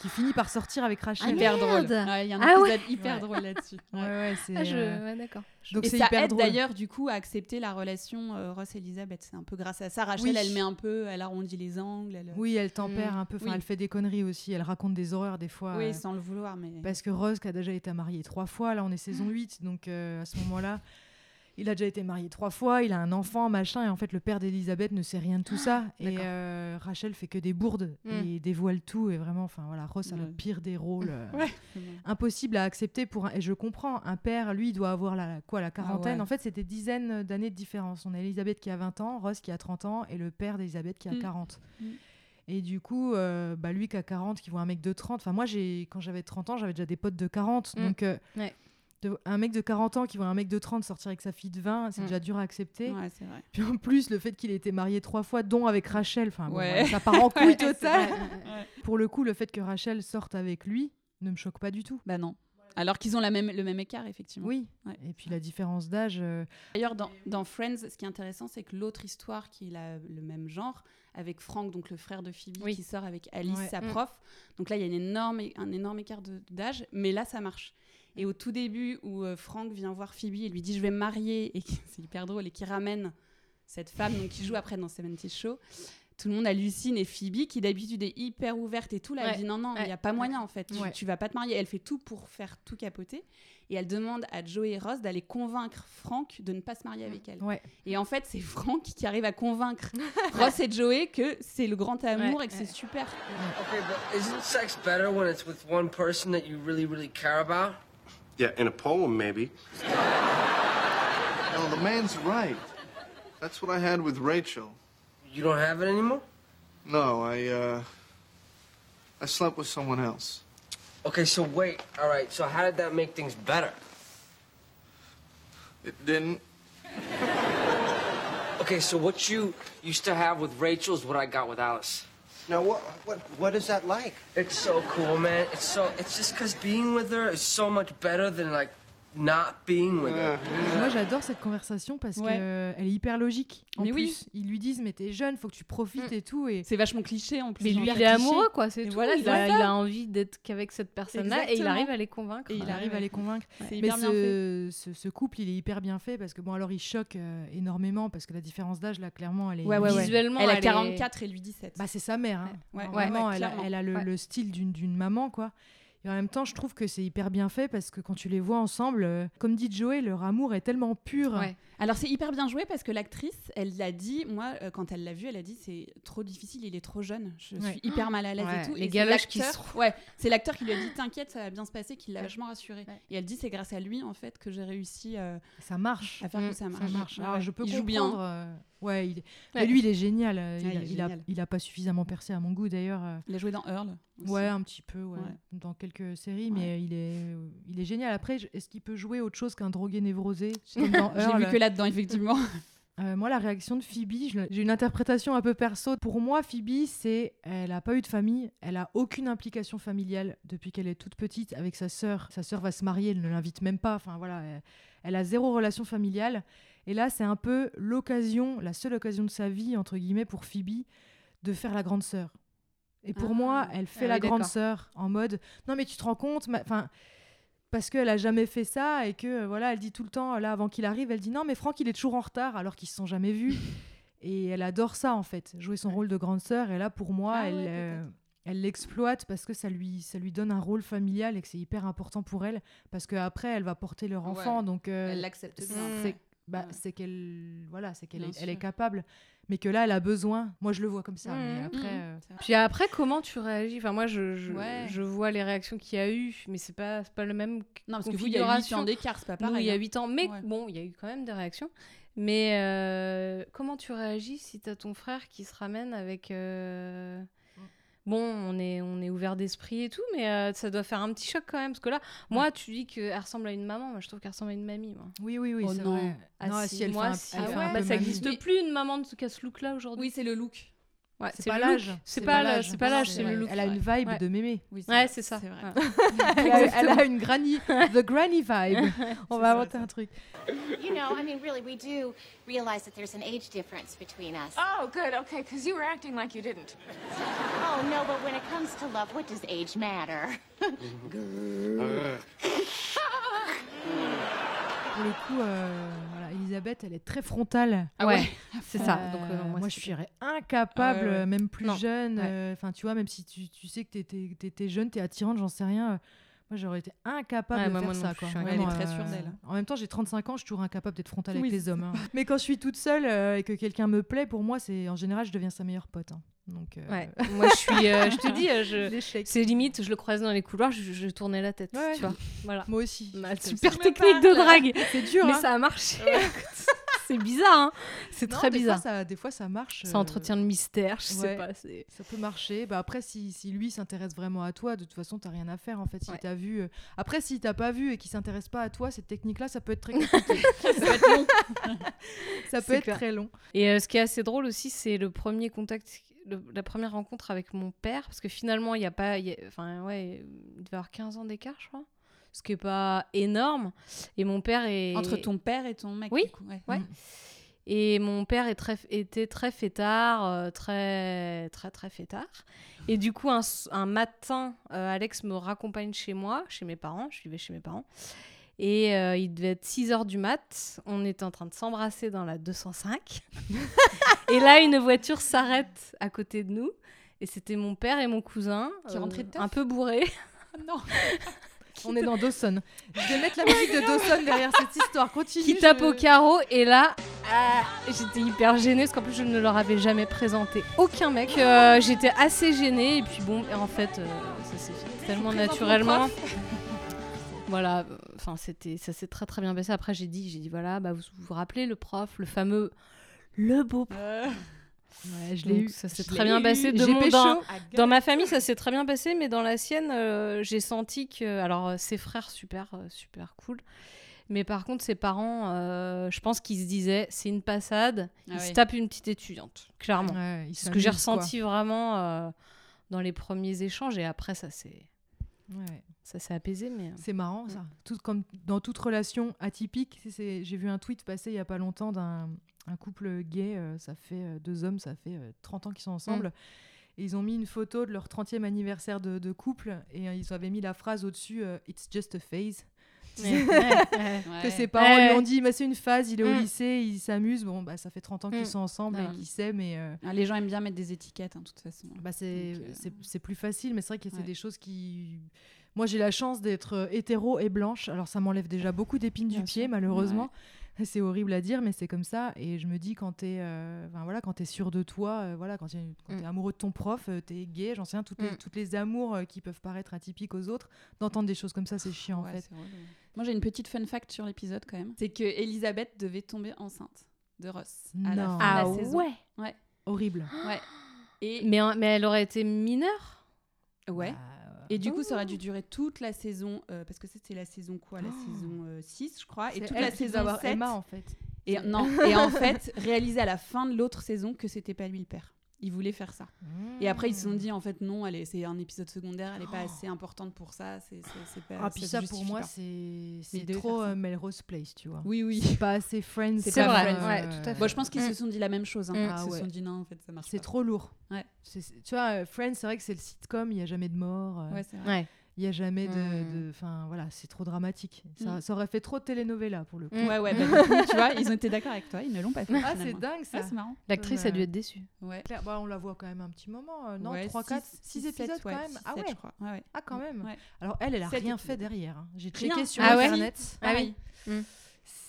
Qui finit par sortir avec Rachel. Ah, hyper merde. drôle. Ouais, Il y a un Ah ouais. épisode hyper Ouais. drôle là-dessus. Ouais, ouais, c'est. Ah, je... euh, ouais, d'accord. Je- Donc et c'est ça hyper aide drôle. d'ailleurs du coup à accepter la relation euh, Ross Elisabeth. C'est un peu grâce à ça. Rachel, Oui. elle met un peu, elle arrondit les angles. Elle... Oui, elle tempère Mm. un peu. Enfin, Oui. elle fait des conneries aussi. Elle raconte des horreurs des fois. Oui, euh, sans le vouloir, mais. Parce que Rose, qui a déjà été marié trois fois, là on est saison 8, donc euh, à ce moment-là, il a déjà été marié trois fois, il a un enfant, machin, et en fait le père d'Elisabeth ne sait rien de tout ça. Et euh, Rachel fait que des bourdes Mm. et dévoile tout, et vraiment, enfin voilà, Ross a le Ouais. pire des rôles. euh, Ouais. Impossible à accepter pour un... Et je comprends, un père, lui, il doit avoir la, quoi, la quarantaine. ouais. En fait, c'est des dizaines d'années de différence. On a Elisabeth qui a 20 ans, Ross qui a 30 ans, et le père d'Elisabeth qui a Mm. 40. Mm. Et du coup, euh, bah, lui qui a 40, qui voit un mec de 30. Enfin, moi, j'ai quand j'avais 30 ans, j'avais déjà des potes de 40. Mm. Donc, Ouais. De- un mec de 40 ans qui voit un mec de 30 sortir avec sa fille de 20, c'est Mm. déjà dur à accepter. Ouais, vrai. Puis en plus, le fait qu'il ait été marié trois fois, dont avec Rachel, enfin, Ouais. ça part en couille totale. Pour le coup, le fait que Rachel sorte avec lui ne me choque pas du tout. Bah non. Alors qu'ils ont la même, le même écart, effectivement. Oui. Ouais. Et puis la différence d'âge. euh, D'ailleurs, dans, dans Friends, ce qui est intéressant, c'est que l'autre histoire qui est la- le même genre, avec Frank, donc le frère de Phoebe, Oui. qui sort avec Alice, Ouais. sa Mm. prof. Donc là, il y a une énorme, un énorme écart d'âge, mais là, ça marche. Et au tout début, où euh, Frank vient voir Phoebe et lui dit Je vais me marier, et c'est hyper drôle, et qui ramène cette femme donc, qui joue après dans 70 Show. Tout le monde hallucine et Phoebe, qui d'habitude est hyper ouverte et tout, là, Ouais. elle dit non, non, il n'y a Ouais. pas moyen en fait, tu, Ouais. tu vas pas te marier. Elle fait tout pour faire tout capoter. Et elle demande à Joey et Ross d'aller convaincre Frank de ne pas se marier avec elle. Ouais. Et en fait, c'est Frank qui arrive à convaincre Ross et Joey que c'est le grand amour Ouais, et que ouais. c'est super. Okay, but isn't sex better when it's with one person that you really, really care about? Yeah, in a poem, maybe. No, the man's right. That's what I had with Rachel. You don't have it anymore? No, I, uh. I slept with someone else. Okay, so wait. All right, so how did that make things better? It didn't. Okay, so what you used to have with Rachel is what I got with Alice. Now, what, what, what is that like? It's so cool, man. It's so. It's just because being with her is so much better than like not being with her. Moi, j'adore cette conversation parce Ouais. qu'elle est hyper logique. En Mais plus, oui. ils lui disent Mais t'es jeune, faut que tu profites Mm. et tout. Et C'est vachement cliché en plus. Mais lui, il est amoureux, quoi, c'est tout. voilà, il, a, ça. il a envie d'être qu'avec cette personne-là et il arrive à les convaincre. Et il arrive à les convaincre. C'est Mais hyper bien fait. ce, ce, ce couple, il est hyper bien fait parce que, bon, alors il choque euh, énormément parce que la différence d'âge, là, clairement, elle est. Ouais, ouais, ouais. Visuellement, Elle a est- 44 et lui 17. Bah, c'est sa mère. hein. Ouais, ouais, Vraiment, ouais, elle, a, clairement. elle a le, Ouais. le style d'une d'une maman, quoi. Et en même temps, je trouve que c'est hyper bien fait parce que quand tu les vois ensemble, euh, comme dit Joey, leur amour est tellement pur. Alors c'est hyper bien joué parce que l'actrice, elle l'a dit, moi euh, quand elle l'a vu, elle a dit c'est trop difficile, il est trop jeune, je Ouais. suis hyper mal à l'aise Ouais, et tout. les et galoches qui se- Ouais, c'est l'acteur qui lui a dit t'inquiète, ça va bien se passer, qui l'a Ouais. vachement rassurée. Ouais. Et elle dit c'est grâce à lui en fait que j'ai réussi euh, Ça marche. à faire Mm, que ça Ça marche. marche. Ouais, Alors, je peux il joue comprendre. bien. euh, Ouais, il. Mais lui, il est génial. il, il est a- génial. il a pas suffisamment percé à mon goût d'ailleurs. Il a joué dans Earl. aussi. Ouais, un petit peu, dans quelques séries, mais il est, il est génial. Après, est-ce qu'il peut jouer autre chose qu'un drogué névrosé J'ai vu que là-dedans effectivement. Euh, Moi, la réaction de Phoebe, j'ai une interprétation un peu perso. Pour moi, Phoebe, c'est, elle a pas eu de famille, elle a aucune implication familiale depuis qu'elle est toute petite avec sa sœur. Sa sœur va se marier, elle ne l'invite même pas. Enfin voilà, elle, elle a zéro relation familiale. Et là, c'est un peu l'occasion, la seule occasion de sa vie entre guillemets pour Phoebe de faire la grande sœur. Et pour Ah. moi, elle fait Ah la oui, grande sœur en mode non mais tu te rends compte, ma- enfin parce qu'elle a jamais fait ça et que euh, voilà, elle dit tout le temps là avant qu'il arrive, elle dit non mais Franck il est toujours en retard alors qu'ils se sont jamais vus. Et elle adore ça en fait, jouer son rôle de grande sœur. Et là pour moi Ah elle ouais, euh, elle l'exploite parce que ça lui, ça lui donne un rôle familial et que c'est hyper important pour elle. Parce qu'après elle va porter leur Ouais. enfant donc euh, Elle l'accepte bien. c'est bah, Ouais. c'est qu'elle voilà c'est qu'elle est, elle est capable mais que là elle a besoin moi je le vois comme ça mais Mhm. après Mhm. euh, Puis après, comment tu réagis? Enfin, moi, je, je, Ouais. je vois les réactions qu'il y a eu, mais c'est pas, c'est pas le même. Non, parce que vous, il y a 8 configuration. ans d'écart, c'est pas Nous, pareil. il y a hein. 8 ans. Mais Ouais. bon, il y a eu quand même des réactions. Mais euh, comment tu réagis si t'as ton frère qui se ramène avec. euh, Bon, on est, on est ouvert d'esprit et tout, mais euh, ça doit faire un petit choc quand même. Parce que là, moi, tu dis qu'elle ressemble à une maman. Moi, je trouve qu'elle ressemble à une mamie. Moi. oui oui oui Oh c'est non. vrai Ah non si, si elle moi, fait un, si. elle Ah fait ouais. un Bah, peu ça n'existe plus une maman de ce ce look-là aujourd'hui. Oui, c'est le look. Ouais, c'est pas l'âge C'est pas l'âge, c'est pas l'âge, c'est c'est le look. elle a une vibe Ouais. de mémé Oui, Ouais, c'est ça. vrai. Elle a, elle a une granny the granny vibe on va inventer un truc You know, I mean, really, we do realize that there's an age difference between us. Oh, good. Okay, because you were acting like you didn't. Oh, no, but when it comes to love, what does age matter? pour le coup euh, voilà, Elisabeth elle est très frontale Ah ouais, c'est ça. Euh, Donc, euh, moi, moi, je serais incapable, ouais, ouais. même plus Non. jeune. Euh, Enfin, tu vois, même si tu, tu sais que t'étais étais jeune, t'es attirante, j'en sais rien. Euh, moi, j'aurais été incapable Ouais, de moi, faire moi ça. Quoi. je suis incapable. Vraiment, Elle est très sûre d'elle. En même temps, j'ai 35 ans, je suis toujours incapable d'être frontale Oui, avec les hommes. hein. Mais quand je suis toute seule euh, et que quelqu'un me plaît, pour moi, c'est en général, je deviens sa meilleure pote. hein. Donc, euh, Ouais. moi, je suis. euh, je te dis, euh, je... c'est limite, je le croisais dans les couloirs, je, je tournais la tête. Ouais. Tu vois. Voilà. Moi aussi. Ma super technique de drague. C'est dur, Mais hein. ça a marché. c'est bizarre, hein. C'est Non, très des bizarre. Fois, ça, des fois, ça marche. Ça euh, entretient le mystère, je sais pas. c'est- Ça peut marcher. Bah après, si, si lui s'intéresse vraiment à toi, de toute façon, t'as rien à faire en fait. Si Ouais. t'as vu. euh, Après, si t'as pas vu et qu'il s'intéresse pas à toi, cette technique-là, ça peut être très compliqué. Ça va être long. ça peut C'est être clair. très long. Et euh, ce qui est assez drôle aussi, c'est le premier contact, le- la première rencontre avec mon père, parce que finalement, il y a pas, il y a- enfin ouais, il devait avoir 15 ans d'écart, je crois, ce qui est pas énorme. Et mon père est Entre ton père et ton mec. Oui. du coup, ouais. Ouais. Et mon père est très, était très fêtard, euh, très, très, très fêtard. Et du coup, un, un matin, euh, Alex me raccompagne chez moi, chez mes parents. Je vivais chez mes parents. Et euh, il devait être 6 heures du mat. On était en train de s'embrasser dans la 205. et là, une voiture s'arrête à côté de nous. Et c'était mon père et mon cousin. Qui rentraient de Un peu bourrés. non. On est dans Dawson. Je vais mettre la musique de Dawson derrière cette histoire. Continue. qui tape je- au carreau et là ah, j'étais hyper gênée parce qu'en plus je ne leur avais jamais présenté aucun mec Euh, j'étais assez gênée et puis bon en fait euh, ça s'est fait tellement naturellement voilà enfin c'était ça s'est très très bien passé après j'ai dit j'ai dit voilà bah vous vous rappelez le prof le fameux le beau prof Euh, Ouais, je l'ai eu. ça s'est très bien eu. passé de J'ai mon- dans- dans ma famille, ça s'est très bien passé, mais dans la sienne, euh, j'ai senti que. Alors, euh, ses frères, super, euh, super cool. Mais par contre, ses parents, euh, je pense qu'ils se disaient, c'est une passade, Ah ils se tapent une petite étudiante, clairement. Ouais, ce que j'ai quoi. ressenti vraiment euh, dans les premiers échanges, et après, ça s'est Ouais. ça s'est apaisé, mais. euh, C'est marrant ça. Tout, comme dans toute relation atypique, j'ai vu un tweet passer il y a pas longtemps d'un un couple gay, euh, ça fait euh, deux hommes, ça fait euh, 30 ans qu'ils sont ensemble. Mm. Et ils ont mis une photo de leur 30e anniversaire de, de couple et ils avaient mis la phrase au-dessus It's just a phase. Que ses parents lui ont dit, mais c'est une phase, il est au Mm. lycée, ils s'amusent. Bon, bah, ça fait 30 ans qu'ils Mm. sont ensemble et qu'ils s'aiment. Et, euh, Ah, les gens aiment bien mettre des étiquettes, hein, de toute façon. bah, c'est euh, c'est- plus facile, mais c'est vrai que c'est des choses qui. Moi, j'ai la chance d'être euh, hétéro et blanche. Alors, ça m'enlève déjà beaucoup d'épines du pied, malheureusement. C'est horrible à dire, mais c'est comme ça. Et je me dis, quand t'es euh, enfin, voilà, quand es sûr de toi, euh, voilà, quand tu es, Mm. amoureux de ton prof, euh, t'es gay, j'en sais rien, toutes, les, Mm. toutes les amours euh, qui peuvent paraître atypiques aux autres, d'entendre des choses comme ça, c'est chiant, en fait. Moi, j'ai une petite fun fact sur l'épisode quand même. C'est que Elisabeth devait tomber enceinte de Ross à la fin Ah de la saison. ouais Horrible. Ouais. Et mais, mais elle aurait été mineure? Ouais. Bah, Et du coup, ça aurait dû durer toute la saison, euh, parce que c'était la saison quoi La saison euh, 6, je crois. Et toute la saison devait avoir 7. Emma, en fait. Et, non, et en fait, réalisé à la fin de l'autre saison que c'était pas lui le père. Il voulait faire ça. Et après, ils se sont dit, en fait, non, c'est un épisode secondaire, elle est pas assez importante pour ça. C'est, c'est, c'est pas, Ah, puis ça, pour moi, pas. c'est trop euh, Melrose Place, tu vois. Oui, oui. C'est pas assez Friends. C'est C'est pas vrai, Friends. ouais, tout à fait. Bon, je pense qu'ils Mm. se sont dit la même chose. Hein. Mm. Ils Ah se ouais. sont dit, non, en fait, ça marche C'est pas. trop lourd. Ouais. C'est- c'est- tu vois, euh, Friends, c'est vrai que c'est le sitcom, il n'y a jamais de mort. euh, Ouais, c'est vrai. Il y a jamais de, Hmm. de- enfin voilà, c'est trop dramatique. Ça, Mm. ça aurait fait trop de telenovela pour le coup. Mm. Ouais, ouais, bah, du coup, tu vois, ils ont été d'accord avec toi, ils ne l'ont pas fait. Ah, c'est dingue ça. C'est marrant. L'actrice a dû être déçue. Ouais. Claire, bah, on la voit quand même un petit moment, euh, non Ouais, 3, six- 4, six, 6 épisodes ouais, quand même. ah ouais. je crois. Ouais, ouais. Ah quand même. Ouais. Alors elle, elle a rien épisodes. fait derrière. hein. J'ai checké sur Ah internet. Ah oui.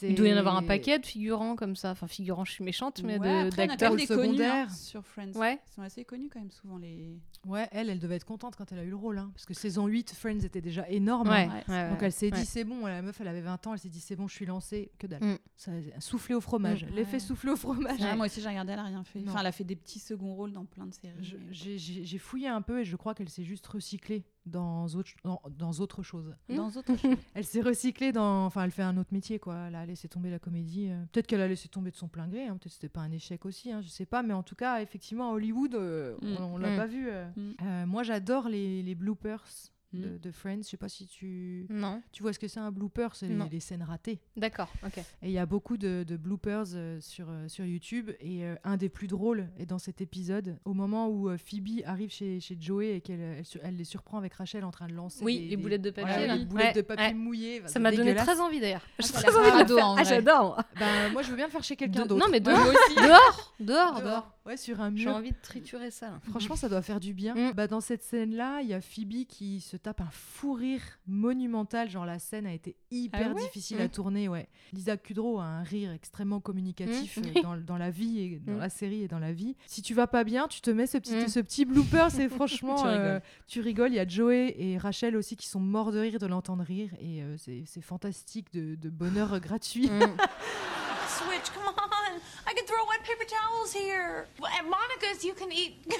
Il doit y en avoir un paquet de figurants comme ça. Enfin, figurants, je suis méchante, mais Ouais, de- d'acteurs. des connus hein, secondaires. sur Friends. Ouais. Ils sont assez connus quand même souvent les. Ouais, elle, elle devait être contente quand elle a eu le rôle, hein, parce que saison 8, Friends était déjà énorme. Ouais, hein. ouais, Donc ouais. elle s'est dit c'est bon, la meuf elle avait 20 ans, elle s'est dit c'est bon, je suis lancée, que dalle. Mm. Ça a soufflé au fromage, Mm. l'effet Ouais. soufflé au fromage. Ouais, moi aussi j'ai regardé, elle a rien fait. Non. Enfin, elle a fait des petits seconds rôles dans plein de séries. J'ai fouillé un peu et je crois qu'elle s'est juste recyclée dans autre, dans, dans autre chose. Dans autre chose. Elle s'est recyclée dans. Enfin, elle fait un autre métier, quoi. Elle a laissé tomber la comédie. euh. Peut-être qu'elle a laissé tomber de son plein gré. hein. Peut-être que c'était pas un échec aussi. hein, Je sais pas. Mais en tout cas, effectivement, à Hollywood, euh, Mm. on, on l'a Mm. pas vu. euh. Mm. Euh, moi, j'adore les, les bloopers de, Mm. de Friends. Je sais pas si tu. Non, Tu vois ce que c'est un blooper C'est les, les scènes ratées. d'accord, ok. Et il y a beaucoup de, de bloopers euh, sur, euh, sur YouTube. Et euh, un des plus drôles est dans cet épisode, au moment où euh, Phoebe arrive chez, chez Joey et qu'elle elle, les surprend avec Rachel en train de lancer. Oui, des- les boulettes de papier. voilà, là. les boulettes Ouais, de papier ouais. mouillées. Ça m'a donné très envie d'ailleurs. Ah, Je ça a trouve l'air ça crado, bien. en Ah, j'adore. Bah, moi, je veux bien le faire chez quelqu'un De- d'autre. Non, mais Ouais, dehors, moi aussi. dehors, dehors, dehors. dehors. Ouais, sur un J'ai mur. envie de triturer ça. là. Franchement, ça doit faire du bien. Mm. Bah, dans cette scène-là, il y a Phoebe qui se tape un fou rire monumental. Genre, la scène a été hyper Ah ouais difficile à Mm. tourner. Ouais. Lisa Kudrow a un rire extrêmement communicatif Mm. euh, dans, dans la vie et dans la série et dans la vie. Si tu vas pas bien, tu te mets ce petit, ce petit blooper. C'est franchement. Tu rigoles. euh, tu rigoles. Il y a Joey et Rachel aussi qui sont morts de rire de l'entendre rire. Et euh, c'est c'est fantastique de, de bonheur gratuit. Switch, come on. I can throw wet paper towels here. Well, at Monica's, you can eat. no,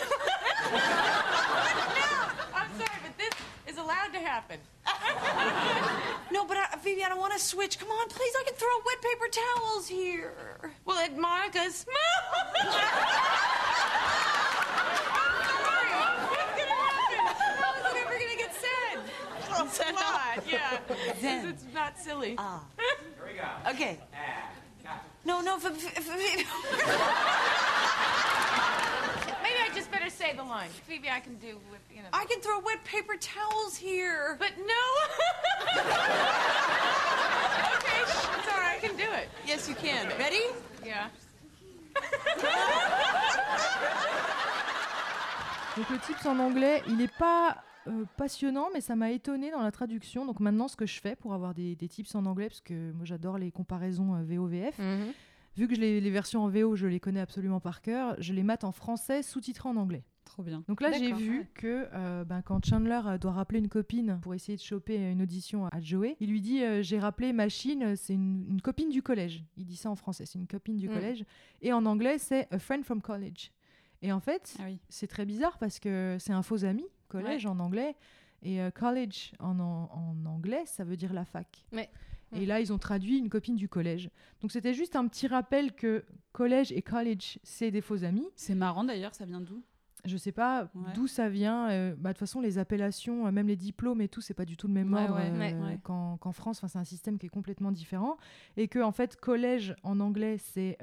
I'm sorry, but this is allowed to happen. no, but I, Phoebe, I don't want to switch. Come on, please. I can throw wet paper towels here. Well, at Monica's. How is it ever gonna get said? Well, said what? Yeah. Because it's not silly. Ah. Okay. No, no, f- f- f- Maybe I just better say the line. Phoebe, I can do with, you know. I can throw wet paper towels here. But no. okay, it's all right. I can do it. Yes, you can. Ready? Yeah. Donc le tips en anglais, il n'est pas euh, passionnant, mais ça m'a étonné dans la traduction. Donc maintenant, ce que je fais pour avoir des, des tips en anglais, parce que moi j'adore les comparaisons euh, VO-VF, Mhm. vu que les, les versions en VO, je les connais absolument par cœur, je les mate en français sous-titrés en anglais. Trop bien. Donc là, j'ai vu ouais. que euh, ben, quand Chandler euh, doit rappeler une copine pour essayer de choper une audition à Joey, il lui dit J'ai rappelé Machine, c'est une, une copine du collège. Il dit ça en français, c'est une copine du Mm. collège. Et en anglais, c'est A friend from college. Et en fait, Ah oui. c'est très bizarre parce que c'est un faux ami, collège en anglais. Et euh, college en, en, en anglais, ça veut dire la fac. Ouais. Et là, ils ont traduit une copine du collège. Donc c'était juste un petit rappel que collège et college, c'est des faux amis. C'est marrant d'ailleurs, ça vient d'où? Je sais pas Ouais. d'où ça vient. euh, bah, De toute façon, les appellations, euh, même les diplômes et tout, c'est pas du tout le même Ouais, ordre ouais, euh, qu'en France. Enfin, c'est un système qui est complètement différent. Et que, en fait, collège en anglais, c'est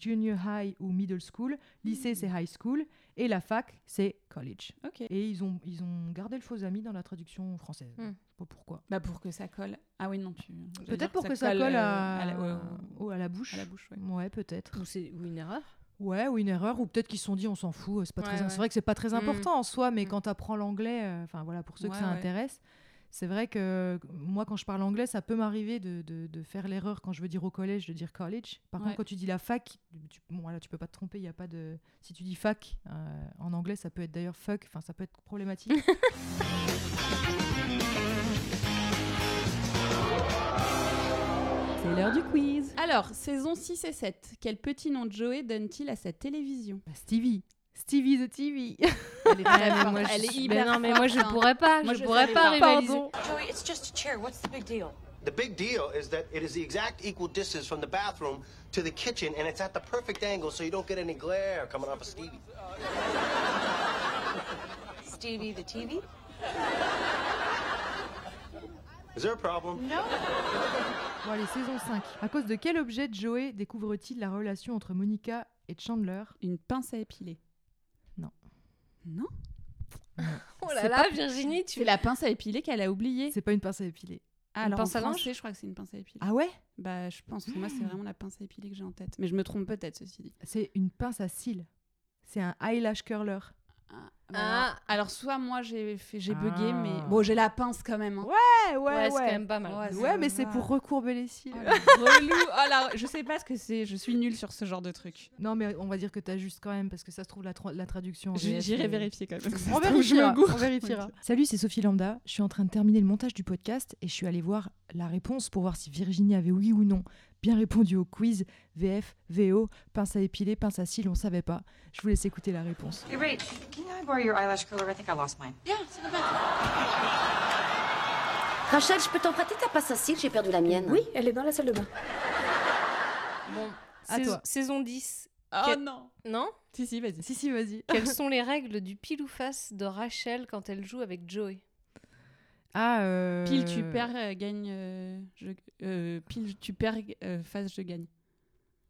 junior high ou middle school. Lycée, Mm. c'est high school. Et la fac, c'est college. Et ils ont, ils ont gardé le faux ami dans la traduction française. Mm. Je sais pas pourquoi. Bah pour que ça colle. Ah oui, non, tu. Peut-être pour que ça colle, colle euh, à, la, ouais, au- à la bouche. à la bouche. ouais. Ouais, peut-être. Ou ou une erreur. Ouais, ou une erreur, ou peut-être qu'ils se sont dit on s'en fout, euh, c'est pas Ouais, très ouais. c'est vrai que c'est pas très Mm. important en soi, mais Mm. quand tu apprends l'anglais, euh, voilà, pour ceux que Ouais, ça ouais. intéresse, c'est vrai que moi quand je parle anglais, ça peut m'arriver de, de- de faire l'erreur quand je veux dire au collège de dire college. Par Ouais. contre, quand tu dis la fac, tu, bon, voilà, tu peux pas te tromper, il y a pas de si tu dis fac euh, en anglais, ça peut être d'ailleurs fuck, enfin ça peut être problématique. C'est l'heure du quiz. Alors, saison 6 et 7, quel petit nom de Joey donne-t-il à sa télévision? Bah, Stevie, Stevie the TV. Elle est très Ah, mais forte, moi, je elle est suis- hyper mais non, mais moi je hein. pourrais pas, Moi, je je pourrais savais pas pas. rivaliser. Joey, it's just a chair. What's the big deal? The big deal is that it is the exact equal distance from the bathroom to the kitchen, and it's at the perfect angle so you don't get any glare coming off of Stevie. Stevie the TV? Is there a problem? Bon, allez, saison 5. À cause de quel objet Joey découvre-t-il la relation entre Monica et Chandler? Une pince à épiler. Non. Oh C'est là là, pas- Virginie, tu C'est la pince à épiler qu'elle a oubliée. C'est pas une pince à épiler. Ah, Une alors pince en à je crois que c'est une pince à épiler. Ah ouais? Bah, je pense. Moi, c'est vraiment la pince à épiler que j'ai en tête. Mais je me trompe peut-être, ceci dit. C'est une pince à cils. C'est un eyelash curler. Ah. alors, soit moi, j'ai fait, j'ai bugué, Ah. mais bon, j'ai la pince quand même. hein. Ouais, Ouais, c'est quand même pas mal. Ouais, Ouais, mais c'est pour recourber les cils. Oh, relou. Oh là, je sais pas ce que c'est. Je suis nulle sur ce genre de truc. Non, mais on va dire que t'as juste quand même, parce que ça se trouve la, tra- la traduction. J'irai euh, vérifier quand même. On vérifiera. on vérifiera. Salut, c'est Sophie Lambda. Je suis en train de terminer le montage du podcast et je suis allée voir la réponse pour voir si Virginie avait oui ou non bien répondu au quiz VF, VO, pince à épiler, pince à cils, on savait pas. Je vous laisse écouter la réponse. Hey, Ray, can I borrow your eyelash curler? I think I lost mine. Yeah, it's in the bathroom. Rachel, je peux t'emprunter ta passe à cils? J'ai perdu la mienne. Oui, elle est dans la salle de bain. Bon, À sais- toi. saison 10. Oh Quel- non. Non? Si, si, vas-y. Si, si, vas-y. Quelles sont les règles du pile ou face de Rachel quand elle joue avec Joey? Ah, euh... Pile, tu perds, euh, gagne. euh, je- euh, pile, tu perds, euh, face, je gagne.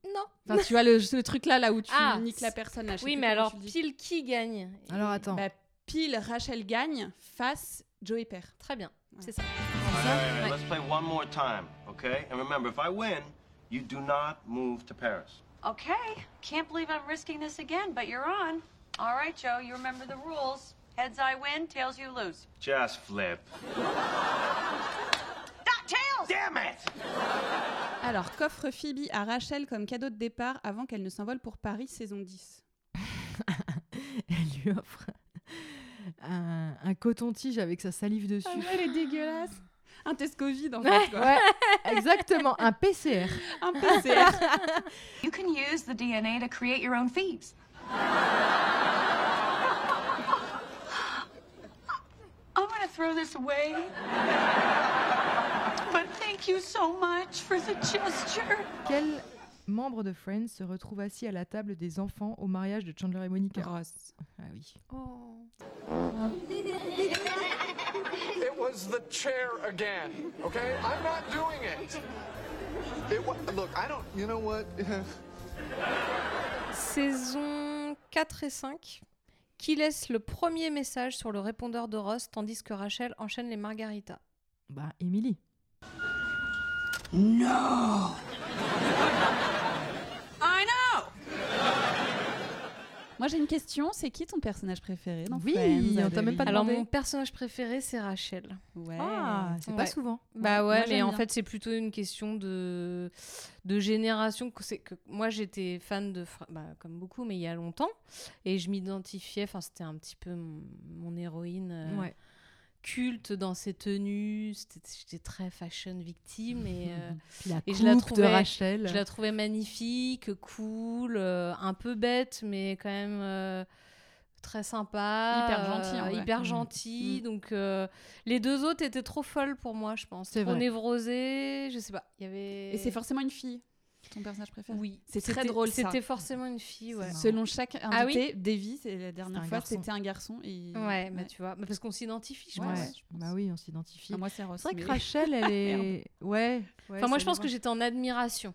Non. Enfin, tu vois le, ce truc-là, là où tu Ah, niques la personne. Là, je sais Oui, plus mais comment alors tu le dis. pile qui gagne Alors Et- attends. Bah, pile, Rachel gagne, face, Joey perd. Très bien, c'est ça. All right, all right, let's play one more time, okay? And remember, if I win, you do not move to Paris. Okay. Can't believe I'm risking this again, but you're on. All right, Joe, you remember the rules. Heads I win, tails you lose. Just flip. Ah, tails! Damn it! Alors, coffre Phoebe à Rachel comme cadeau de départ avant qu'elle ne s'envole pour Paris, saison 10. Elle lui offre un, un coton-tige avec sa salive dessus. Ah elle est dégueulasse. Un test Covid, en fait. Quoi. Ouais, exactement, un PCR. Un PCR. You can use the DNA to create your own thieves. I'm gonna throw this away. But thank you so much for the gesture. Quel membre de Friends se retrouve assis à la table des enfants au mariage de Chandler et Monica Ross. Ah oui. Oh. It was the chair again, okay? I'm not doing it. It wa- look, I don't. You know what? Saison 4 et 5. Qui laisse le premier message sur le répondeur de Ross tandis que Rachel enchaîne les margaritas Bah, Emily. No. I know. Moi, j'ai une question. C'est qui ton personnage préféré dans Oui, Friends, on t'a même pas Alors demandé. mon personnage préféré c'est Rachel. Ouais. Ah, c'est pas souvent. Bah Ouais, moi, mais en bien. fait c'est plutôt une question de de génération. que c'est que moi j'étais fan de Fra- bah, comme beaucoup, mais il y a longtemps et je m'identifiais. Enfin c'était un petit peu mon, mon héroïne. euh, Ouais. Culte dans ses tenues, c'était- j'étais très fashion victime et, euh, la et je la de trouvais, Rachel. je la trouvais magnifique, cool, euh, un peu bête mais quand même euh, très sympa, Hyper en euh, vrai. hyper Mm. gentil. Mm. Donc euh, les deux autres étaient trop folles pour moi, je pense. Trop vrai. névrosées, je sais pas. Il y avait Et c'est forcément une fille, ton personnage préféré oui, C'est très drôle. C'était forcément une fille, ouais. Selon chaque Ah oui invité, Davy, c'est la dernière fois, garçon. c'était un garçon. Et... Ouais, bah tu vois, parce qu'on s'identifie, je Ouais, pense. ouais, je pense. Bah oui, on s'identifie. Ah, moi, c'est Ross. c'est vrai que mais- Rachel, elle est. ouais. ouais, Enfin, moi, je pense que j'étais en admiration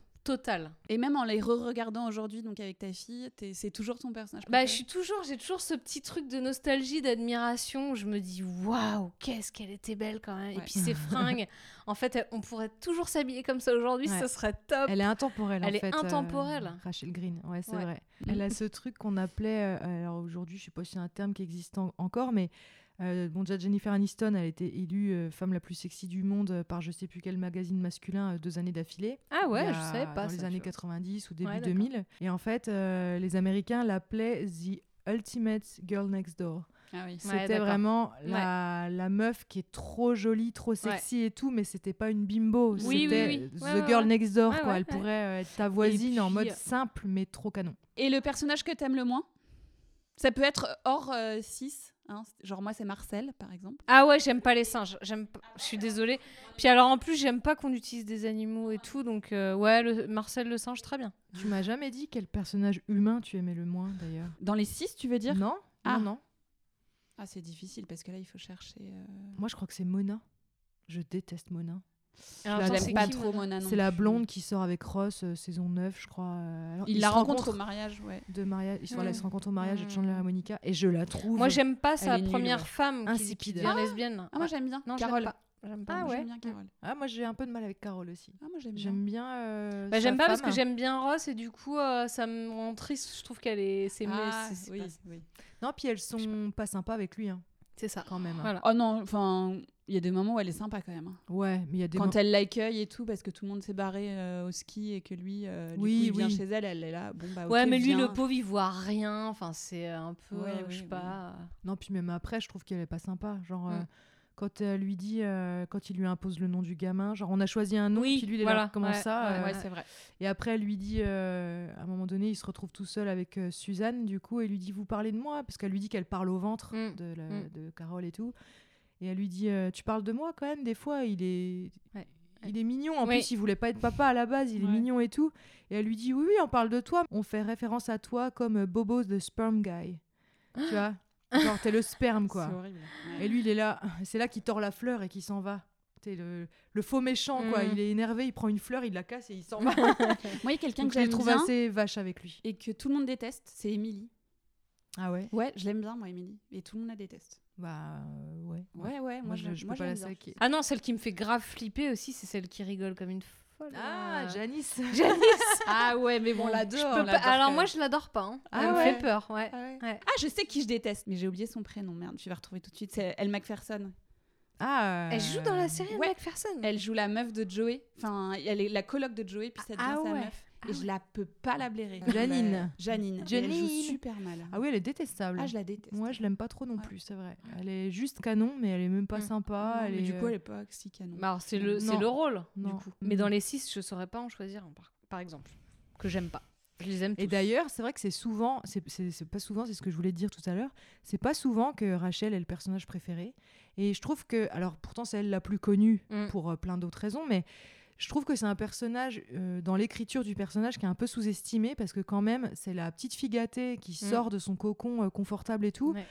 Et même en les re-regardant aujourd'hui, donc avec ta fille, c'est toujours ton personnage Bah, préféré je suis toujours, j'ai toujours ce petit truc de nostalgie, d'admiration. où Je me dis, waouh, qu'est-ce qu'elle était belle quand même. Et puis ses fringues, en fait, on pourrait toujours s'habiller comme ça aujourd'hui, Ouais. ça serait top. Elle est intemporelle. Elle en est fait, euh, intemporelle. Rachel Green, ouais, c'est Ouais. vrai. Elle a ce truc qu'on appelait, euh, alors aujourd'hui, je sais pas si c'est un terme qui existe en- encore, mais euh, bon, déjà Jennifer Aniston, elle a été élue euh, femme la plus sexy du monde euh, par je sais plus quel magazine masculin euh, deux années d'affilée. Ah ouais, je savais pas. Dans les années tu vois. 90 ou début Ouais, d'accord. 2000. Et en fait, les Américains l'appelaient The Ultimate Girl Next Door. Ah oui. C'était vraiment la, la meuf qui est trop jolie, trop sexy et tout, mais c'était pas une bimbo. Oui, c'était oui. The Girl. Next Door, quoi. Elle pourrait être ta voisine en mode simple, mais trop canon. Et le personnage que t'aimes le moins? Ça peut être hors 6. Genre, moi, c'est Marcel, par exemple. Ah ouais, j'aime pas les singes. J'aime. pas- Je suis désolée. Puis alors en plus, j'aime pas qu'on utilise des animaux et tout. Donc euh, ouais, le... Marcel le singe, très bien. Tu m'as jamais dit quel personnage humain tu aimais le moins, d'ailleurs. Dans les 6, tu veux dire? Non Ah. Non, non. Ah, c'est difficile parce que là, il faut chercher. euh, Moi, je crois que c'est Mona. Je déteste Mona. La- c'est pas qui, trop Mona C'est la blonde qui sort avec Ross, euh, saison 9, je crois. euh, alors, Il ils la se rencontre rencontrent au mariage, ouais. de mariage. Ils, voilà, ils se Mm. rencontrent au mariage de Mm. Chandler et Monica. Et je la trouve. Moi, j'aime pas sa nulle, première ouais. femme qui, qui Insipide. devient Ah. lesbienne. Ah, moi j'aime bien. Non, Carole. pas. J'aime pas. Ah, ouais. j'aime bien Carole. Ah, moi, j'ai un peu de mal avec Carole aussi. Ah, moi j'aime bien. J'aime bien. euh, Bah, j'aime pas parce que j'aime bien Ross et du coup euh, ça me rend triste. Je trouve qu'elle est. C'est Ah, oui, pas- oui. Non, puis elles sont pas sympas avec lui, hein, c'est ça. quand même. Voilà. Oh non, enfin, il y a des moments où elle est sympa quand même. hein. Ouais, mais il y a des. Quand elle l'accueille et tout, parce que tout le monde s'est barré euh, au ski et que lui, euh, du Oui, coup, il vient chez elle, elle est là. Bon, bah, Ouais, mais lui, viens. le pauvre, il voit rien. Enfin, c'est un peu. Ouais, euh, oui, je sais oui. pas. Non, puis même après, je trouve qu'elle est pas sympa. Genre, euh, Mm. quand elle lui dit, euh, quand il lui impose le nom du gamin, genre, on a choisi un nom, Oui, puis lui, il est voilà, là, comment ouais, ça ouais, euh, Ouais, c'est vrai. Et après, elle lui dit, euh, à un moment donné, il se retrouve tout seul avec euh, Suzanne, du coup, et lui dit, vous parlez de moi Parce qu'elle lui dit qu'elle parle au ventre Mm. de, la- Mm. de Carole et tout. Et elle lui dit, euh, tu parles de moi quand même, des fois, il est. Ouais. Il est mignon, en plus il voulait pas être papa à la base, il est mignon et tout. Et elle lui dit oui oui on parle de toi, on fait référence à toi comme euh, Bobo the sperm guy. tu vois? Genre t'es le sperme quoi. C'est horrible. Et lui, il est là. C'est là qu'il tord la fleur et qu'il s'en va. T'es le, le faux méchant, quoi. Mm. Il est énervé, il prend une fleur, il la casse et il s'en va. Moi, il y a quelqu'un que j'aime trouve bien assez vache avec lui. et que tout le monde déteste, c'est Émilie. Ah ouais? Ouais, je l'aime bien, moi, Émilie. Et tout le monde la déteste. Bah ouais. Ouais, ouais, moi, je, je, je moi, peux pas la saquer. Ah non, celle qui me fait grave flipper aussi, c'est celle qui rigole comme une folle. Ah, Euh, Janice Janice. Ah ouais, mais bon, on Je l'adore. pas- Alors moi, je l'adore pas. hein. Ah Elle me ouais. fait peur, ouais. Ah ouais. Ouais. Ah, je sais qui je déteste, mais j'ai oublié son prénom. Merde, tu vas retrouver tout de suite. C'est Elle Macpherson. Ah Elle joue dans la série Ouais. McPherson. Elle joue la meuf de Joey. Enfin, elle est la coloc de Joey, puis ça devient Ah sa ouais. meuf. Et je la peux pas la blairer. Janine. Bah, Janine. Et Elle joue Janine. super mal. Ah oui, elle est détestable. Ah, je la déteste. Moi, je l'aime pas trop non Ouais. plus, c'est vrai. Elle est juste canon, mais elle est même pas Mm. sympa. Non, elle mais est, du coup, euh, elle est pas si canon. Bah, alors, c'est le, c'est le rôle, Non. du coup. Mais dans les six, je saurais pas en choisir un, par, par exemple. Que j'aime pas. Je les aime tous. Et d'ailleurs, c'est vrai que c'est souvent, c'est- c'est c'est pas souvent, c'est ce que je voulais dire tout à l'heure, c'est pas souvent que Rachel est le personnage préféré. Et je trouve que, alors pourtant c'est elle la plus connue Mm. pour euh, plein d'autres raisons, mais je trouve que c'est un personnage, euh, dans l'écriture du personnage, qui est un peu sous-estimé, parce que quand même, c'est la petite fille gâtée qui Mm. sort de son cocon euh, confortable et tout, Ouais.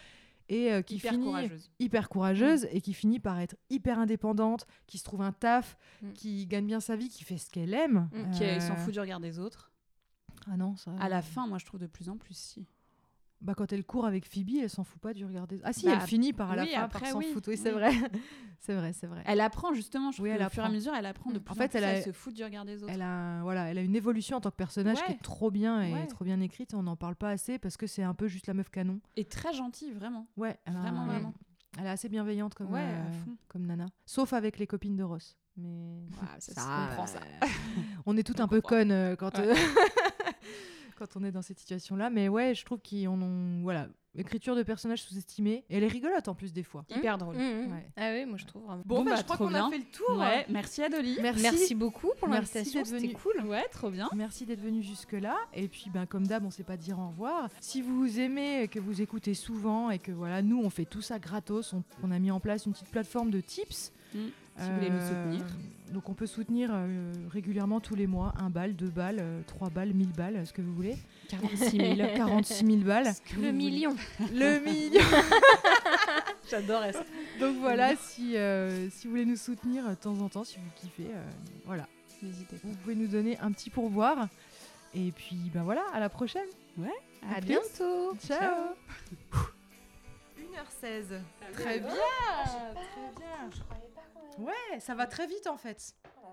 et euh, qui Hyper finit courageuse. hyper courageuse et qui finit par être hyper indépendante, qui se trouve un taf, Mm. qui gagne bien sa vie, qui fait ce qu'elle aime. Mm. Qui s'en fout du regard des autres. Ah non, ça. À la fin, moi, je trouve de plus en plus si. Bah, quand elle court avec Phoebe, elle s'en fout pas du regard des. Ah si, Bah, elle finit par à la oui, fin après, par s'en oui, foutre. Oui, c'est oui. vrai. c'est vrai, c'est vrai. Elle apprend justement, je Oui, elle qu'au fur et à mesure, elle apprend de plus En en, fait, plus elle a- se foutre du regard des autres. Elle a, voilà, elle a une évolution en tant que personnage qui est trop bien et Ouais. trop bien écrite. On n'en parle pas assez parce que c'est un peu juste la meuf canon. Et très gentille, vraiment. Ouais, elle Vraiment, vraiment. Elle est assez bienveillante comme, Ouais, euh, comme Nana. Sauf avec les copines de Ross. Mais ça comprend, ça. on est toutes un peu connes euh, quand, euh, quand on est dans cette situation-là. Mais ouais, je trouve qu'ils en ont. Voilà, écriture de personnage sous-estimé. Et elle est rigolote en plus des fois. Hyper drôle. Mm, mm. Ouais. Ah oui, moi je trouve vraiment. Bon, bah, bah, je crois qu'on a fait le tour. Ouais, merci Adoli. Merci. Merci beaucoup pour l'invitation, d'être c'était venu. cool. Ouais, trop bien. Merci d'être venu jusque-là. Et puis, ben, comme d'hab, on ne sait pas dire au revoir. Si vous aimez, que vous écoutez souvent et que voilà, nous, on fait tout ça gratos, on, on a mis en place une petite plateforme de tips. Mm. Si vous voulez nous Euh, soutenir. Donc, on peut soutenir euh, régulièrement tous les mois, un balle, deux balles, euh, trois balles, 1000 balles, ce que vous voulez. 46 000. 46 000 balles. Le million. Le million. J'adorais ça. Donc voilà, si, euh, si vous voulez nous soutenir de temps en temps, si vous kiffez, euh, voilà, N'hésitez pas. vous pouvez nous donner un petit pourboire. Et puis, ben voilà, à la prochaine. À plus. bientôt. Ciao 1h16. Très bien. Très bien. Ouais, ça va très vite en fait. Oh.